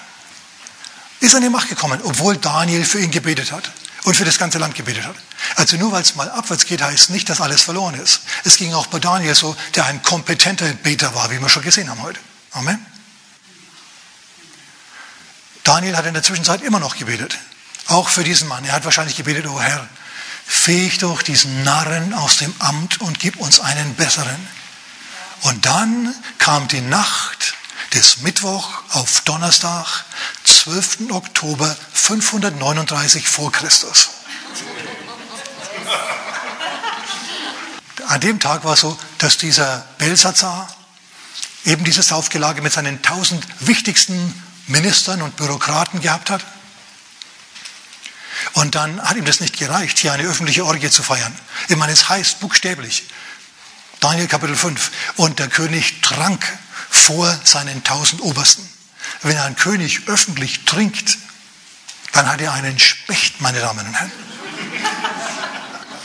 ist an die Macht gekommen, obwohl Daniel für ihn gebetet hat und für das ganze Land gebetet hat. Also nur weil es mal abwärts geht, heißt nicht, dass alles verloren ist. Es ging auch bei Daniel so, der ein kompetenter Beter war, wie wir schon gesehen haben heute. Amen. Daniel hat in der Zwischenzeit immer noch gebetet. Auch für diesen Mann. Er hat wahrscheinlich gebetet, oh Herr, fähig doch diesen Narren aus dem Amt und gib uns einen besseren. Und dann kam die Nacht des Mittwoch auf Donnerstag, 12. Oktober 539 vor Christus. An dem Tag war es so, dass dieser Belsazar eben dieses Aufgelage mit seinen tausend wichtigsten Ministern und Bürokraten gehabt hat. Und dann hat ihm das nicht gereicht, hier eine öffentliche Orgie zu feiern. Ich meine, es heißt buchstäblich, Daniel Kapitel 5, und der König trank vor seinen tausend Obersten. Wenn ein König öffentlich trinkt, dann hat er einen Specht, meine Damen und Herren.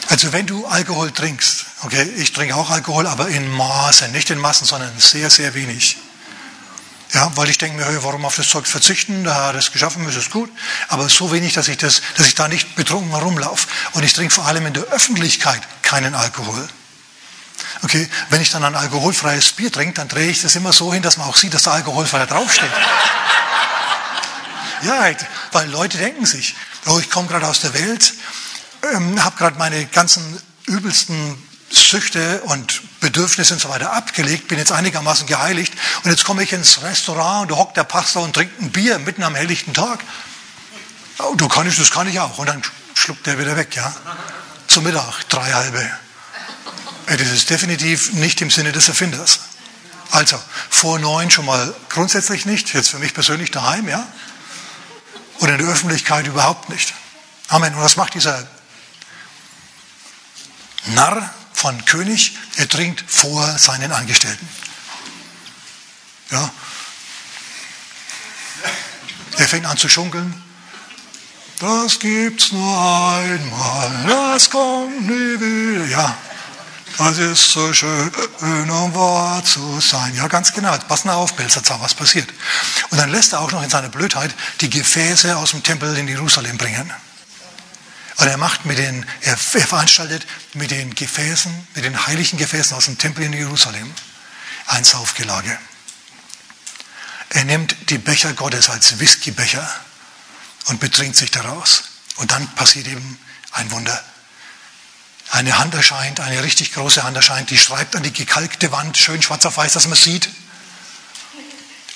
Also wenn du Alkohol trinkst, okay, ich trinke auch Alkohol, aber in Maßen, nicht in Massen, sondern sehr, sehr wenig. Ja, weil ich denke mir, hey, warum auf das Zeug verzichten? Da hat es geschaffen, ist es gut. Aber so wenig, dass ich, das, dass ich da nicht betrunken herumlaufe. Und ich trinke vor allem in der Öffentlichkeit keinen Alkohol. Okay, wenn ich dann ein alkoholfreies Bier trinke, dann drehe ich das immer so hin, dass man auch sieht, dass da alkoholfrei draufsteht. ja, weil Leute denken sich, oh, ich komme gerade aus der Welt, ähm, habe gerade meine ganzen übelsten Süchte und Bedürfnisse und so weiter abgelegt, bin jetzt einigermaßen geheiligt und jetzt komme ich ins Restaurant und da hockt der Pastor und trinkt ein Bier mitten am helllichten Tag. Oh, du kann ich, das kann ich auch. Und dann schluckt der wieder weg, ja. Zum Mittag, drei halbe. Das ist definitiv nicht im Sinne des Erfinders. Also, vor neun schon mal grundsätzlich nicht, jetzt für mich persönlich daheim, ja. Und in der Öffentlichkeit überhaupt nicht. Amen. Und was macht dieser Narr von König? Er trinkt vor seinen Angestellten. Ja. Er fängt an zu schunkeln. Das gibt's nur einmal, das kommt nie wieder. Ja, das ist so schön, um wahr zu sein. Ja, ganz genau. Pass mal auf, Belsazar, was passiert. Und dann lässt er auch noch in seiner Blödheit die Gefäße aus dem Tempel in Jerusalem bringen. Und er macht mit den, er, er veranstaltet mit den Gefäßen, mit den heiligen Gefäßen aus dem Tempel in Jerusalem ein Saufgelage. Er nimmt die Becher Gottes als Whiskybecher und betrinkt sich daraus. Und dann passiert eben ein Wunder. Eine Hand erscheint, eine richtig große Hand erscheint, die schreibt an die gekalkte Wand, schön schwarz auf weiß, dass man sieht.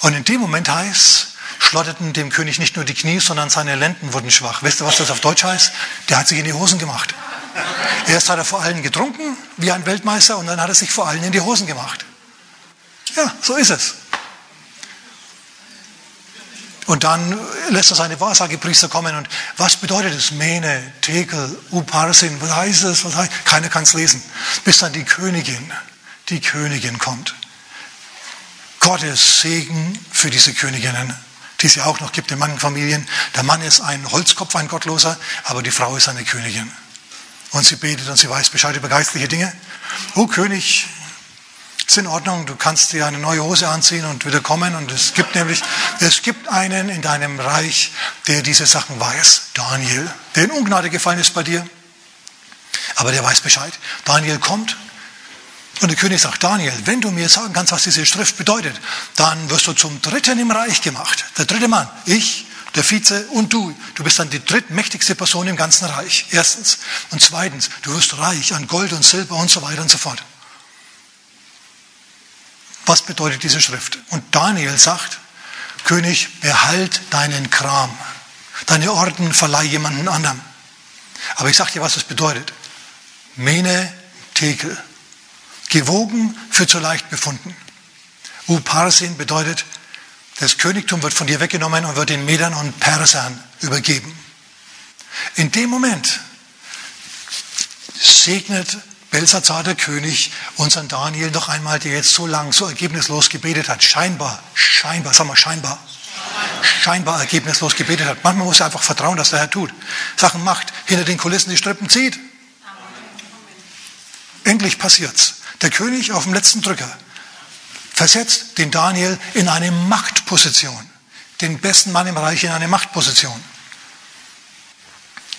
Und in dem Moment heißt, schlotterten dem König nicht nur die Knie, sondern seine Lenden wurden schwach. Wisst ihr, was das auf Deutsch heißt? Der hat sich in die Hosen gemacht. Erst hat er vor allen getrunken, wie ein Weltmeister, und dann hat er sich vor allen in die Hosen gemacht. Ja, so ist es. Und dann lässt er seine Wahrsagepriester kommen. Und was bedeutet es? Mene, Tekel, Uparsin, was heißt es? Was heißt? Keiner kann es lesen. Bis dann die Königin, die Königin kommt. Gottes Segen für diese Königinnen, die es ja auch noch gibt in manchen Familien. Der Mann ist ein Holzkopf, ein Gottloser, aber die Frau ist eine Königin. Und sie betet und sie weiß Bescheid über geistliche Dinge. O König, ist in Ordnung, du kannst dir eine neue Hose anziehen und wieder kommen. Und es gibt nämlich, es gibt einen in deinem Reich, der diese Sachen weiß. Daniel, der in Ungnade gefallen ist bei dir. Aber der weiß Bescheid. Daniel kommt und der König sagt, Daniel, wenn du mir sagen kannst, was diese Schrift bedeutet, dann wirst du zum Dritten im Reich gemacht. Der dritte Mann, ich, der Vize und du. Du bist dann die drittmächtigste Person im ganzen Reich. Erstens. Und zweitens, du wirst reich an Gold und Silber und so weiter und so fort. Was bedeutet diese Schrift? Und Daniel sagt, König, behalt deinen Kram. Deine Orden verleih jemanden anderem. Aber ich sage dir, was das bedeutet. Mene Tekel. Gewogen für zu leicht befunden. Uparsin bedeutet, das Königtum wird von dir weggenommen und wird den Medern und Persern übergeben. In dem Moment segnet Belsazar der König unseren Daniel noch einmal, der jetzt so lang, so ergebnislos gebetet hat, scheinbar, scheinbar, sag mal scheinbar, scheinbar ergebnislos gebetet hat. Manchmal muss er einfach vertrauen, dass der Herr tut. Sachen macht, hinter den Kulissen die Strippen zieht. Endlich passiert's. Der König auf dem letzten Drücker versetzt den Daniel in eine Machtposition. Den besten Mann im Reich in eine Machtposition.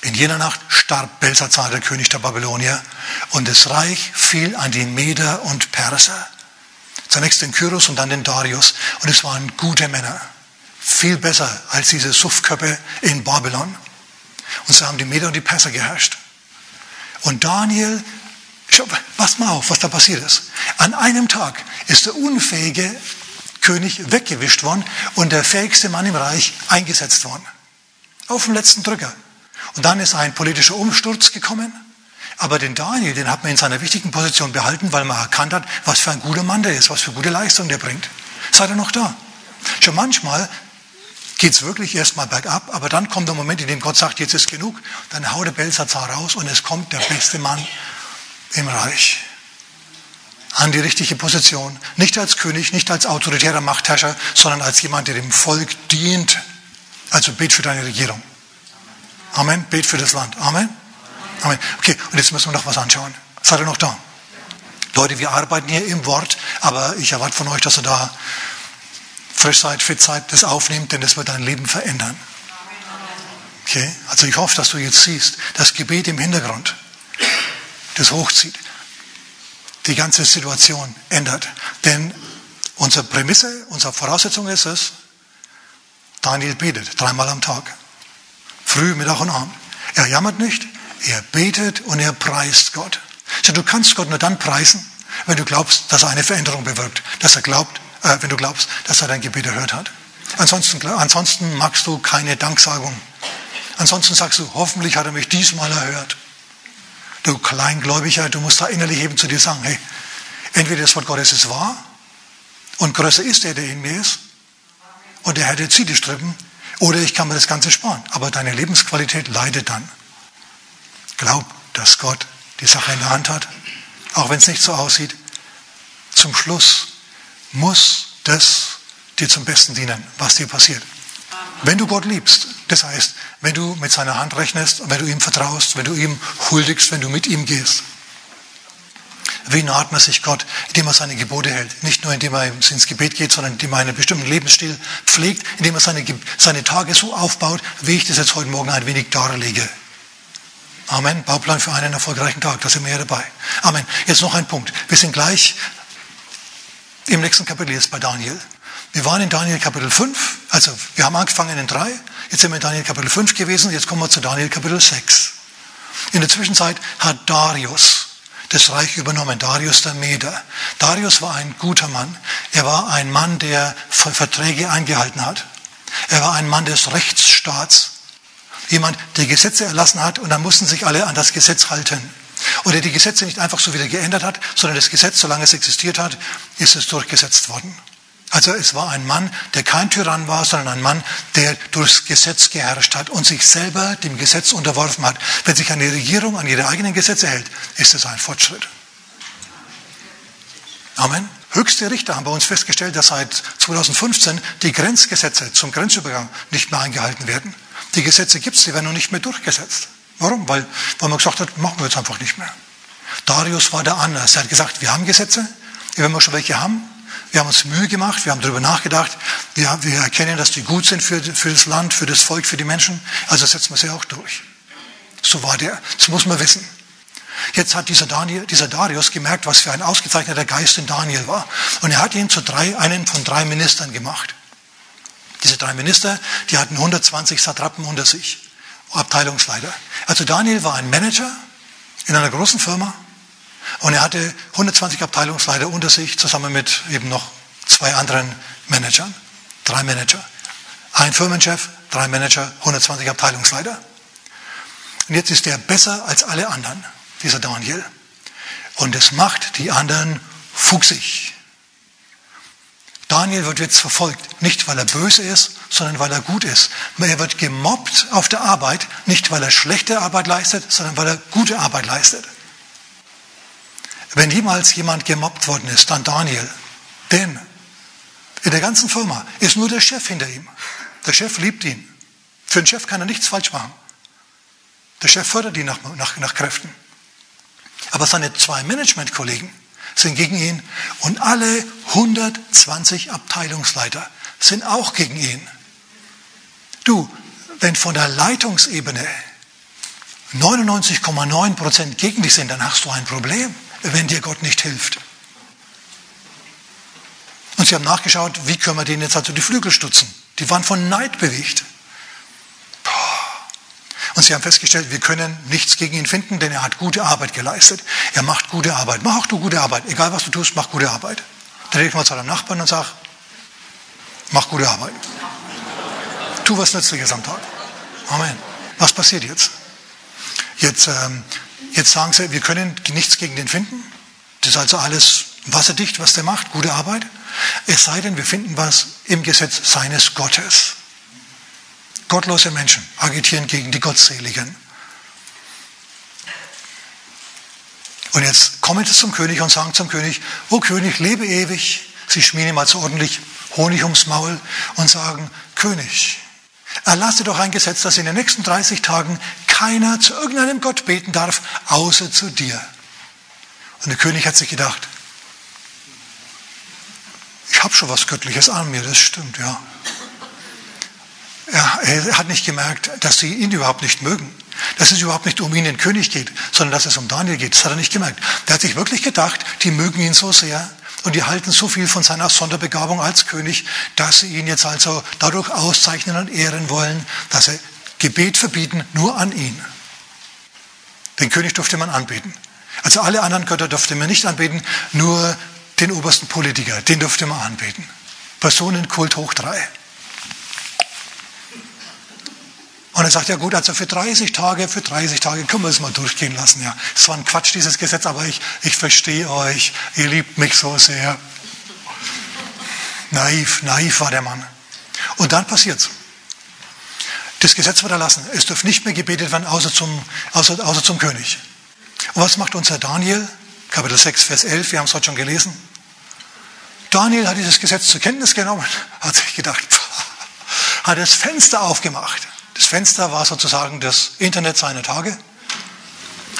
In jener Nacht starb Belsazar, der König der Babylonier, und das Reich fiel an die Meder und Perser. Zunächst den Kyros und dann den Darius. Und es waren gute Männer. Viel besser als diese Suffköppe in Babylon. Und so haben die Meder und die Perser geherrscht. Und Daniel, pass mal auf, was da passiert ist. An einem Tag ist der unfähige König weggewischt worden und der fähigste Mann im Reich eingesetzt worden. Auf dem letzten Drücker. Und dann ist ein politischer Umsturz gekommen. Aber den Daniel, den hat man in seiner wichtigen Position behalten, weil man erkannt hat, was für ein guter Mann der ist, was für gute Leistung der bringt. Seid ihr noch da? Schon manchmal geht es wirklich erstmal bergab, aber dann kommt der Moment, in dem Gott sagt, jetzt ist genug, dann haut der Belsazar raus und es kommt der beste Mann im Reich an die richtige Position. Nicht als König, nicht als autoritärer Machtherrscher, sondern als jemand, der dem Volk dient. Also bet für deine Regierung. Amen. Bet für das Land. Amen. Amen. Okay, und jetzt müssen wir noch was anschauen. Seid ihr noch da? Leute, wir arbeiten hier im Wort, aber ich erwarte von euch, dass ihr da frisch seid, fit seid, das aufnehmt, denn das wird dein Leben verändern. Okay? Also ich hoffe, dass du jetzt siehst, das Gebet im Hintergrund, das hochzieht. die ganze Situation ändert. Denn unsere Prämisse, unsere Voraussetzung ist es, Daniel betet dreimal am Tag. Früh, Mittag und Abend. Er jammert nicht, er betet und er preist Gott. So, du kannst Gott nur dann preisen, wenn du glaubst, dass er eine Veränderung bewirkt. Dass er glaubt, äh, wenn du glaubst, dass er dein Gebet erhört hat. Ansonsten, ansonsten magst du keine Danksagung. Ansonsten sagst du, hoffentlich hat er mich diesmal erhört. Du Kleingläubiger, du musst da innerlich eben zu dir sagen, hey, entweder das Wort Gottes ist wahr und größer ist der, der in mir ist, und der Herr, der zieht die Strippen, oder ich kann mir das Ganze sparen. Aber deine Lebensqualität leidet dann. Glaub, dass Gott die Sache in der Hand hat, auch wenn es nicht so aussieht. Zum Schluss muss das dir zum Besten dienen, was dir passiert. Wenn du Gott liebst, das heißt, wenn du mit seiner Hand rechnest, wenn du ihm vertraust, wenn du ihm huldigst, wenn du mit ihm gehst. Wie naht man sich Gott, indem er seine Gebote hält? Nicht nur indem er ins Gebet geht, sondern indem er einen bestimmten Lebensstil pflegt, indem er seine, seine Tage so aufbaut, wie ich das jetzt heute Morgen ein wenig darlege. Amen. Bauplan für einen erfolgreichen Tag, da sind wir ja dabei. Amen. Jetzt noch ein Punkt. Wir sind gleich im nächsten Kapitel jetzt bei Daniel. Wir waren in Daniel Kapitel 5, also wir haben angefangen in 3, jetzt sind wir in Daniel Kapitel 5 gewesen, jetzt kommen wir zu Daniel Kapitel 6. In der Zwischenzeit hat Darius das Reich übernommen, Darius der Meder. Darius war ein guter Mann. Er war ein Mann, der Verträge eingehalten hat. Er war ein Mann des Rechtsstaats. Jemand, der Gesetze erlassen hat und dann mussten sich alle an das Gesetz halten. Und der die Gesetze nicht einfach so wieder geändert hat, sondern das Gesetz, solange es existiert hat, ist es durchgesetzt worden. Also es war ein Mann, der kein Tyrann war, sondern ein Mann, der durchs Gesetz geherrscht hat und sich selber dem Gesetz unterworfen hat. Wenn sich eine Regierung an ihre eigenen Gesetze hält, ist es ein Fortschritt. Amen. Höchste Richter haben bei uns festgestellt, dass seit 2015 die Grenzgesetze zum Grenzübergang nicht mehr eingehalten werden. Die Gesetze gibt es, die werden noch nicht mehr durchgesetzt. Warum? Weil, weil man gesagt hat, machen wir jetzt einfach nicht mehr. Darius war da anders. Er hat gesagt, wir haben Gesetze, wenn wir schon welche haben, wir haben uns Mühe gemacht, wir haben darüber nachgedacht, wir, wir erkennen, dass die gut sind für, für das Land, für das Volk, für die Menschen, also setzen wir sie auch durch. So war der, das muss man wissen. Jetzt hat dieser, Daniel, dieser Darius gemerkt, was für ein ausgezeichneter Geist in Daniel war. Und er hat ihn zu drei, einen von drei Ministern gemacht. Diese drei Minister, die hatten 120 Satrapen unter sich, Abteilungsleiter. Also Daniel war ein Manager in einer großen Firma und er hatte 120 Abteilungsleiter unter sich, zusammen mit eben noch zwei anderen Managern, drei Manager. Ein Firmenchef, drei Manager, 120 Abteilungsleiter. Und jetzt ist er besser als alle anderen, dieser Daniel. Und es macht die anderen fuchsig. Daniel wird jetzt verfolgt, nicht weil er böse ist, sondern weil er gut ist. Er wird gemobbt auf der Arbeit, nicht weil er schlechte Arbeit leistet, sondern weil er gute Arbeit leistet. Wenn jemals jemand gemobbt worden ist, dann Daniel. Denn in der ganzen Firma ist nur der Chef hinter ihm. Der Chef liebt ihn. Für den Chef kann er nichts falsch machen. Der Chef fördert ihn nach, nach, nach Kräften. Aber seine zwei Managementkollegen, sind gegen ihn und alle 120 Abteilungsleiter sind auch gegen ihn. Du, wenn von der Leitungsebene 99,9 Prozent gegen dich sind, dann hast du ein Problem, wenn dir Gott nicht hilft. Und sie haben nachgeschaut, wie können wir denen jetzt also die Flügel stutzen. Die waren von Neid bewegt. Und sie haben festgestellt, wir können nichts gegen ihn finden, denn er hat gute Arbeit geleistet. Er macht gute Arbeit. Mach auch du gute Arbeit. Egal was du tust, mach gute Arbeit. Dann rede ich mal zu deinem Nachbarn und sag, mach gute Arbeit. Tu was Nützliches am Tag. Amen. Was passiert jetzt? Jetzt, ähm, jetzt sagen sie, wir können nichts gegen den finden. Das ist also alles wasserdicht, was der macht, gute Arbeit. Es sei denn, wir finden was im Gesetz seines Gottes. Gottlose Menschen agitieren gegen die Gottseligen. Und jetzt kommen sie zum König und sagen zum König, O König, lebe ewig. Sie schmieren ihm also ordentlich Honig ums Maul und sagen, König, erlasse doch ein Gesetz, dass in den nächsten 30 Tagen keiner zu irgendeinem Gott beten darf, außer zu dir. Und der König hat sich gedacht, ich habe schon was Göttliches an mir, das stimmt, ja. er, hat nicht gemerkt, dass sie ihn überhaupt nicht mögen. Dass es überhaupt nicht um ihn, den König, geht, sondern dass es um Daniel geht. Das hat er nicht gemerkt. Er hat sich wirklich gedacht, die mögen ihn so sehr und die halten so viel von seiner Sonderbegabung als König, dass sie ihn jetzt also dadurch auszeichnen und ehren wollen, dass sie Gebet verbieten nur an ihn. Den König durfte man anbeten. Also alle anderen Götter durfte man nicht anbeten, nur den obersten Politiker, den durfte man anbeten. Personenkult hoch drei. Und er sagt, ja gut, also für 30 Tage, für 30 Tage können wir es mal durchgehen lassen. Ja, es war ein Quatsch, dieses Gesetz, aber ich, ich verstehe euch. Ihr liebt mich so sehr. Naiv, naiv war der Mann. Und dann passiert's. Das Gesetz wird erlassen. Es darf nicht mehr gebetet werden, außer zum, außer, außer zum König. Und was macht unser Daniel? Kapitel 6, Vers 11, wir haben es heute schon gelesen. Daniel hat dieses Gesetz zur Kenntnis genommen, hat sich gedacht, hat das Fenster aufgemacht das Fenster war sozusagen das Internet seiner Tage.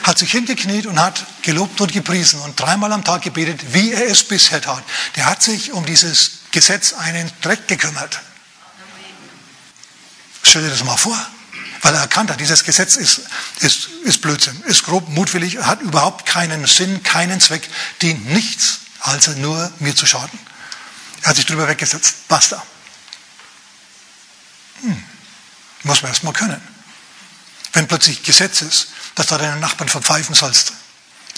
Hat sich hingekniet und hat gelobt und gepriesen und dreimal am Tag gebetet, wie er es bisher tat. Der hat sich um dieses Gesetz einen Dreck gekümmert. Stell dir das mal vor. Weil er erkannt hat, dieses Gesetz ist, ist, ist Blödsinn, ist grob, mutwillig, hat überhaupt keinen Sinn, keinen Zweck, dient nichts, also nur mir zu schaden. Er hat sich drüber weggesetzt. Basta. Hm. Muss man erst mal können. Wenn plötzlich Gesetz ist, dass du deinen Nachbarn verpfeifen sollst,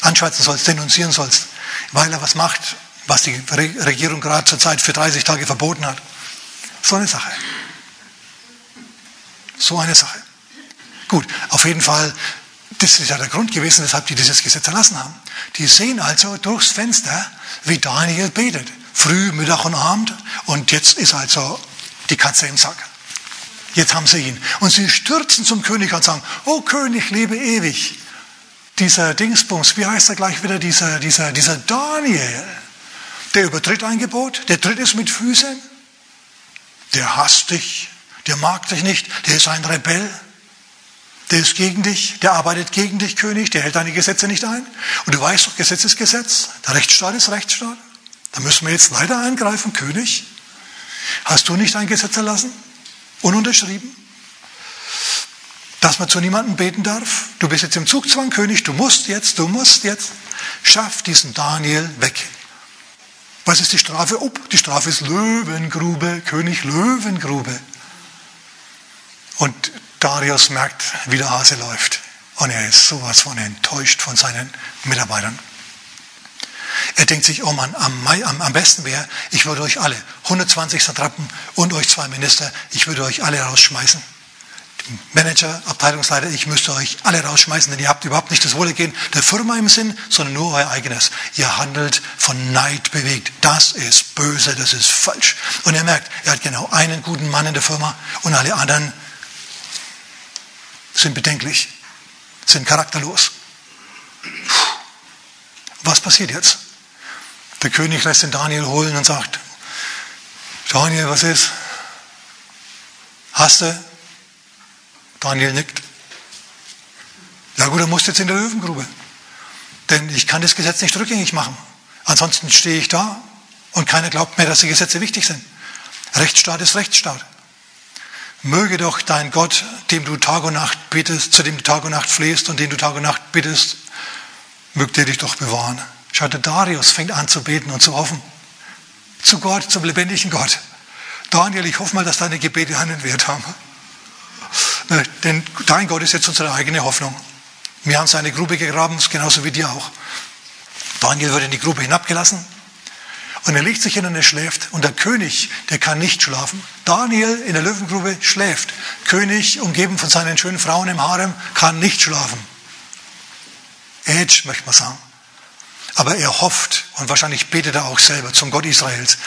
anschweizen sollst, denunzieren sollst, weil er was macht, was die Regierung gerade zur Zeit für 30 Tage verboten hat. So eine Sache. So eine Sache. Gut, auf jeden Fall, das ist ja der Grund gewesen, weshalb die dieses Gesetz erlassen haben. Die sehen also durchs Fenster, wie Daniel betet. Früh, Mittag und Abend. Und jetzt ist also die Katze im Sack. Jetzt haben sie ihn. Und sie stürzen zum König und sagen, oh König, lebe ewig. Dieser Dingsbums, wie heißt er gleich wieder, dieser, dieser, dieser Daniel, der übertritt ein Gebot, der tritt es mit Füßen, der hasst dich, der mag dich nicht, der ist ein Rebell, der ist gegen dich, der arbeitet gegen dich, König, der hält deine Gesetze nicht ein. Und du weißt doch, Gesetz ist Gesetz, der Rechtsstaat ist Rechtsstaat. Da müssen wir jetzt leider eingreifen, König. Hast du nicht ein Gesetz erlassen? Ununterschrieben. Dass man zu niemandem beten darf. Du bist jetzt im Zugzwang, König, du musst jetzt, du musst jetzt. Schaff diesen Daniel weg. Was ist die Strafe? Oh, die Strafe ist Löwengrube, König Löwengrube. Und Darius merkt, wie der Hase läuft. Und er ist sowas von enttäuscht von seinen Mitarbeitern. Er denkt sich, oh Mann, am, am, am besten wäre, ich würde euch alle, 120 Satrapen und euch zwei Minister, ich würde euch alle rausschmeißen. Manager, Abteilungsleiter, ich müsste euch alle rausschmeißen, denn ihr habt überhaupt nicht das Wohlergehen der Firma im Sinn, sondern nur euer eigenes. Ihr handelt von Neid bewegt. Das ist böse, das ist falsch. Und er merkt, er hat genau einen guten Mann in der Firma und alle anderen sind bedenklich, sind charakterlos. Was passiert jetzt? Der König lässt den Daniel holen und sagt, Daniel, was ist? Hast du? Daniel nickt. Ja gut, er muss jetzt in der Löwengrube. Denn ich kann das Gesetz nicht rückgängig machen. Ansonsten stehe ich da und keiner glaubt mehr, dass die Gesetze wichtig sind. Rechtsstaat ist Rechtsstaat. Möge doch dein Gott, dem du Tag und Nacht bittest, zu dem du Tag und Nacht flehst und den du Tag und Nacht bittest, möge er dich doch bewahren. Schaut, der Darius fängt an zu beten und zu hoffen. Zu Gott, zum lebendigen Gott. Daniel, ich hoffe mal, dass deine Gebete einen Wert haben. Ne, denn dein Gott ist jetzt unsere eigene Hoffnung. Wir haben seine Grube gegraben, genauso wie dir auch. Daniel wird in die Grube hinabgelassen und er legt sich hin und er schläft. Und der König, der kann nicht schlafen. Daniel in der Löwengrube schläft. König, umgeben von seinen schönen Frauen im Harem, kann nicht schlafen. Edge, möchte man sagen. Aber er hofft und wahrscheinlich betet er auch selber zum Gott Israels.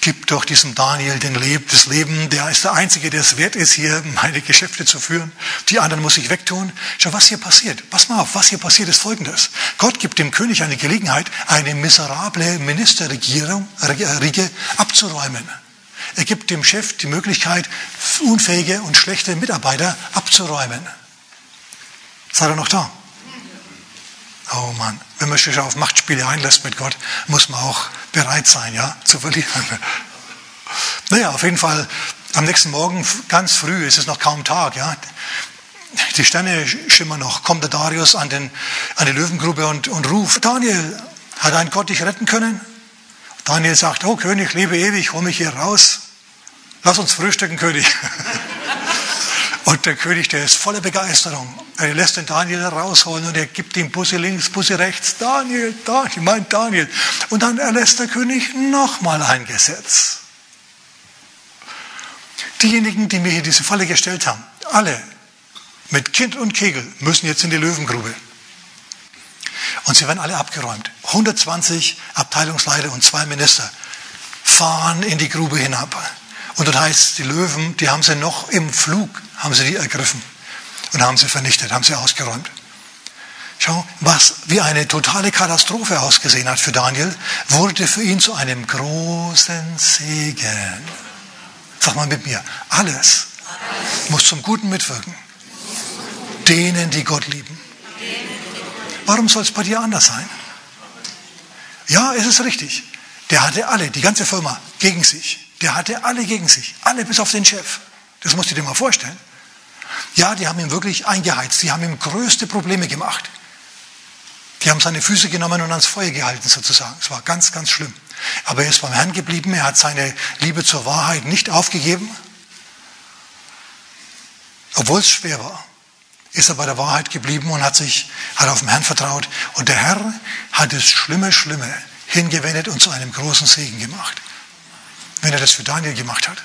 Gib doch diesem Daniel den Leb, das Leben, der ist der Einzige, der es wert ist, hier meine Geschäfte zu führen. Die anderen muss ich wegtun. Schau, was hier passiert. Pass mal auf, was hier passiert ist folgendes. Gott gibt dem König eine Gelegenheit, eine miserable Ministerregierung Riege abzuräumen. Er gibt dem Chef die Möglichkeit, unfähige und schlechte Mitarbeiter abzuräumen. Seid ihr noch da? Oh Mann, wenn man sich auf Machtspiele einlässt mit Gott, muss man auch bereit sein, ja, zu verlieren. Naja, auf jeden Fall Am nächsten Morgen, ganz früh, ist es noch kaum Tag, ja. Die Sterne schimmern noch. Kommt der Darius an, den, an die Löwengrube und, und ruft, Daniel, hat ein Gott dich retten können? Daniel sagt, oh König, lebe ewig, hol mich hier raus. Lass uns frühstücken, König. Und der König, der ist voller Begeisterung. Er lässt den Daniel rausholen und er gibt ihm Busse links, Busse rechts. Daniel, Daniel, mein Daniel. Und dann erlässt der König nochmal ein Gesetz. Diejenigen, die mir hier diese Falle gestellt haben, alle mit Kind und Kegel müssen jetzt in die Löwengrube. Und sie werden alle abgeräumt. 120 Abteilungsleiter und zwei Minister fahren in die Grube hinab. Und dort heißt, die Löwen, die haben sie noch im Flug, haben sie die ergriffen und haben sie vernichtet, haben sie ausgeräumt. Schau, was wie eine totale Katastrophe ausgesehen hat für Daniel, wurde für ihn zu einem großen Segen. Sag mal mit mir, alles muss zum Guten mitwirken. Denen, die Gott lieben. Warum soll es bei dir anders sein? Ja, es ist richtig. Der hatte alle, die ganze Firma, gegen sich. Der hatte alle gegen sich. Alle bis auf den Chef. Das musst du dir mal vorstellen. Ja, die haben ihn wirklich eingeheizt. Die haben ihm größte Probleme gemacht. Die haben seine Füße genommen und ans Feuer gehalten sozusagen. Es war ganz, ganz schlimm. Aber er ist beim Herrn geblieben. Er hat seine Liebe zur Wahrheit nicht aufgegeben. Obwohl es schwer war, ist er bei der Wahrheit geblieben und hat sich, hat auf den Herrn vertraut. Und der Herr hat das Schlimme, Schlimme hingewendet und zu einem großen Segen gemacht. Wenn er das für Daniel gemacht hat,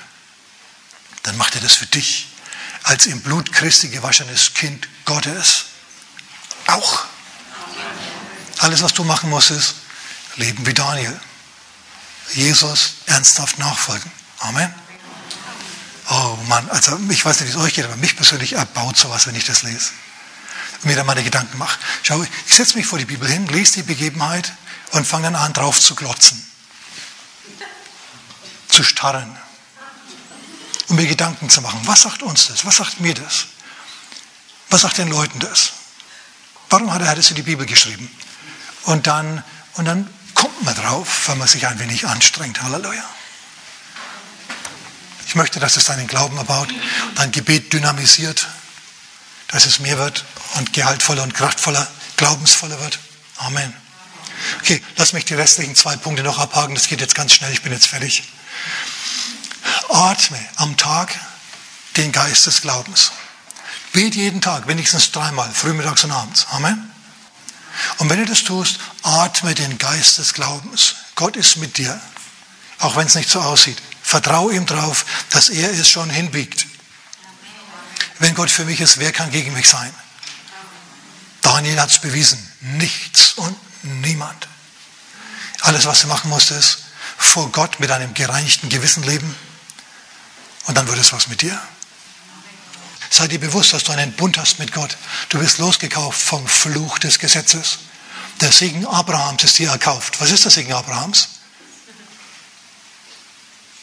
dann macht er das für dich als im Blut Christi gewaschenes Kind Gottes auch. Alles, was du machen musst, ist leben wie Daniel. Jesus ernsthaft nachfolgen. Amen. Oh Mann, also ich weiß nicht, wie es euch geht, aber mich persönlich erbaut sowas, wenn ich das lese. Und mir da meine Gedanken mache. Schau, ich setze mich vor die Bibel hin, lese die Begebenheit und fange dann an, drauf zu glotzen. Zu starren um mir Gedanken zu machen. Was sagt uns das? Was sagt mir das? Was sagt den Leuten das? Warum hat er das in die Bibel geschrieben? Und dann, und dann kommt man drauf, wenn man sich ein wenig anstrengt. Halleluja. Ich möchte, dass es deinen Glauben erbaut, dein Gebet dynamisiert, dass es mehr wird und gehaltvoller und kraftvoller, glaubensvoller wird. Amen. Okay, lass mich die restlichen zwei Punkte noch abhaken. Das geht jetzt ganz schnell. Ich bin jetzt fertig. Atme am Tag den Geist des Glaubens. Bet jeden Tag, wenigstens dreimal, frühmittags und abends. Amen. Und wenn du das tust, atme den Geist des Glaubens. Gott ist mit dir, auch wenn es nicht so aussieht. Vertraue ihm drauf, dass er es schon hinbiegt. Wenn Gott für mich ist, wer kann gegen mich sein? Daniel hat es bewiesen. Nichts und niemand. Alles, was du machen musst, ist vor Gott mit einem gereinigten Gewissen leben und dann wird es was mit dir. Sei dir bewusst, dass du einen Bund hast mit Gott. Du bist losgekauft vom Fluch des Gesetzes. Der Segen Abrahams ist dir erkauft. Was ist der Segen Abrahams?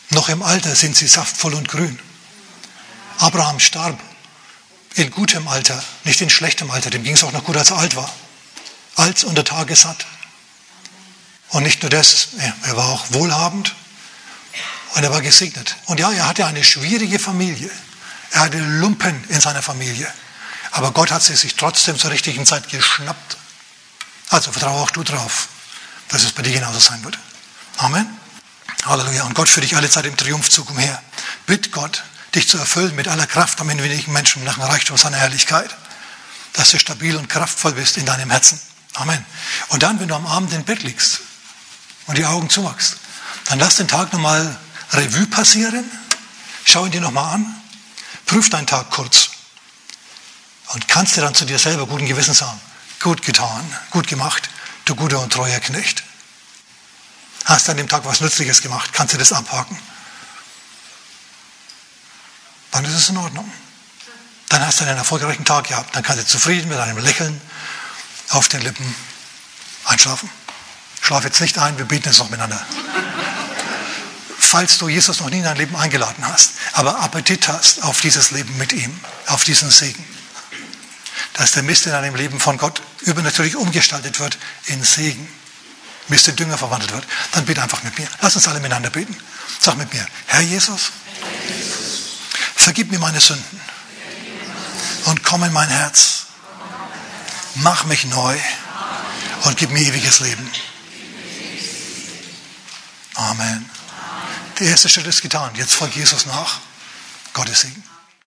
Noch im Alter sind sie saftvoll und grün. Abraham starb in gutem Alter, nicht in schlechtem Alter. Dem ging es auch noch gut, als er alt war. Alt und der Tage satt. Und nicht nur das, er war auch wohlhabend und er war gesegnet. Und ja, er hatte eine schwierige Familie. Er hatte Lumpen in seiner Familie. Aber Gott hat sie sich trotzdem zur richtigen Zeit geschnappt. Also vertraue auch du drauf, dass es bei dir genauso sein wird. Amen. Halleluja. Und Gott führt dich alle Zeit im Triumphzug umher. Bitt Gott, dich zu erfüllen mit aller Kraft am wenigen Menschen nach dem Reichtum seiner Herrlichkeit. Dass du stabil und kraftvoll bist in deinem Herzen. Amen. Und dann, wenn du am Abend im Bett liegst und die Augen zumachst, dann lass den Tag nochmal Revue passieren, schau ihn dir nochmal an, prüf deinen Tag kurz und kannst dir dann zu dir selber guten Gewissen sagen, gut getan, gut gemacht, du guter und treuer Knecht. Hast du an dem Tag was Nützliches gemacht, kannst du das abhaken. Dann ist es in Ordnung. Dann hast du einen erfolgreichen Tag gehabt. Dann kannst du zufrieden mit einem Lächeln auf den Lippen einschlafen. Schlaf jetzt nicht ein, wir beten jetzt noch miteinander falls du Jesus noch nie in dein Leben eingeladen hast, aber Appetit hast auf dieses Leben mit ihm, auf diesen Segen. Dass der Mist in deinem Leben von Gott übernatürlich umgestaltet wird in Segen. Mist in Dünger verwandelt wird. Dann bete einfach mit mir. Lass uns alle miteinander beten. Sag mit mir, Herr Jesus, Herr Jesus Vergib mir meine Sünden und komm in mein Herz. Mach mich neu und gib mir ewiges Leben. Amen. Der erste Schritt ist getan. Jetzt folgt Jesus nach. Gottes Segen.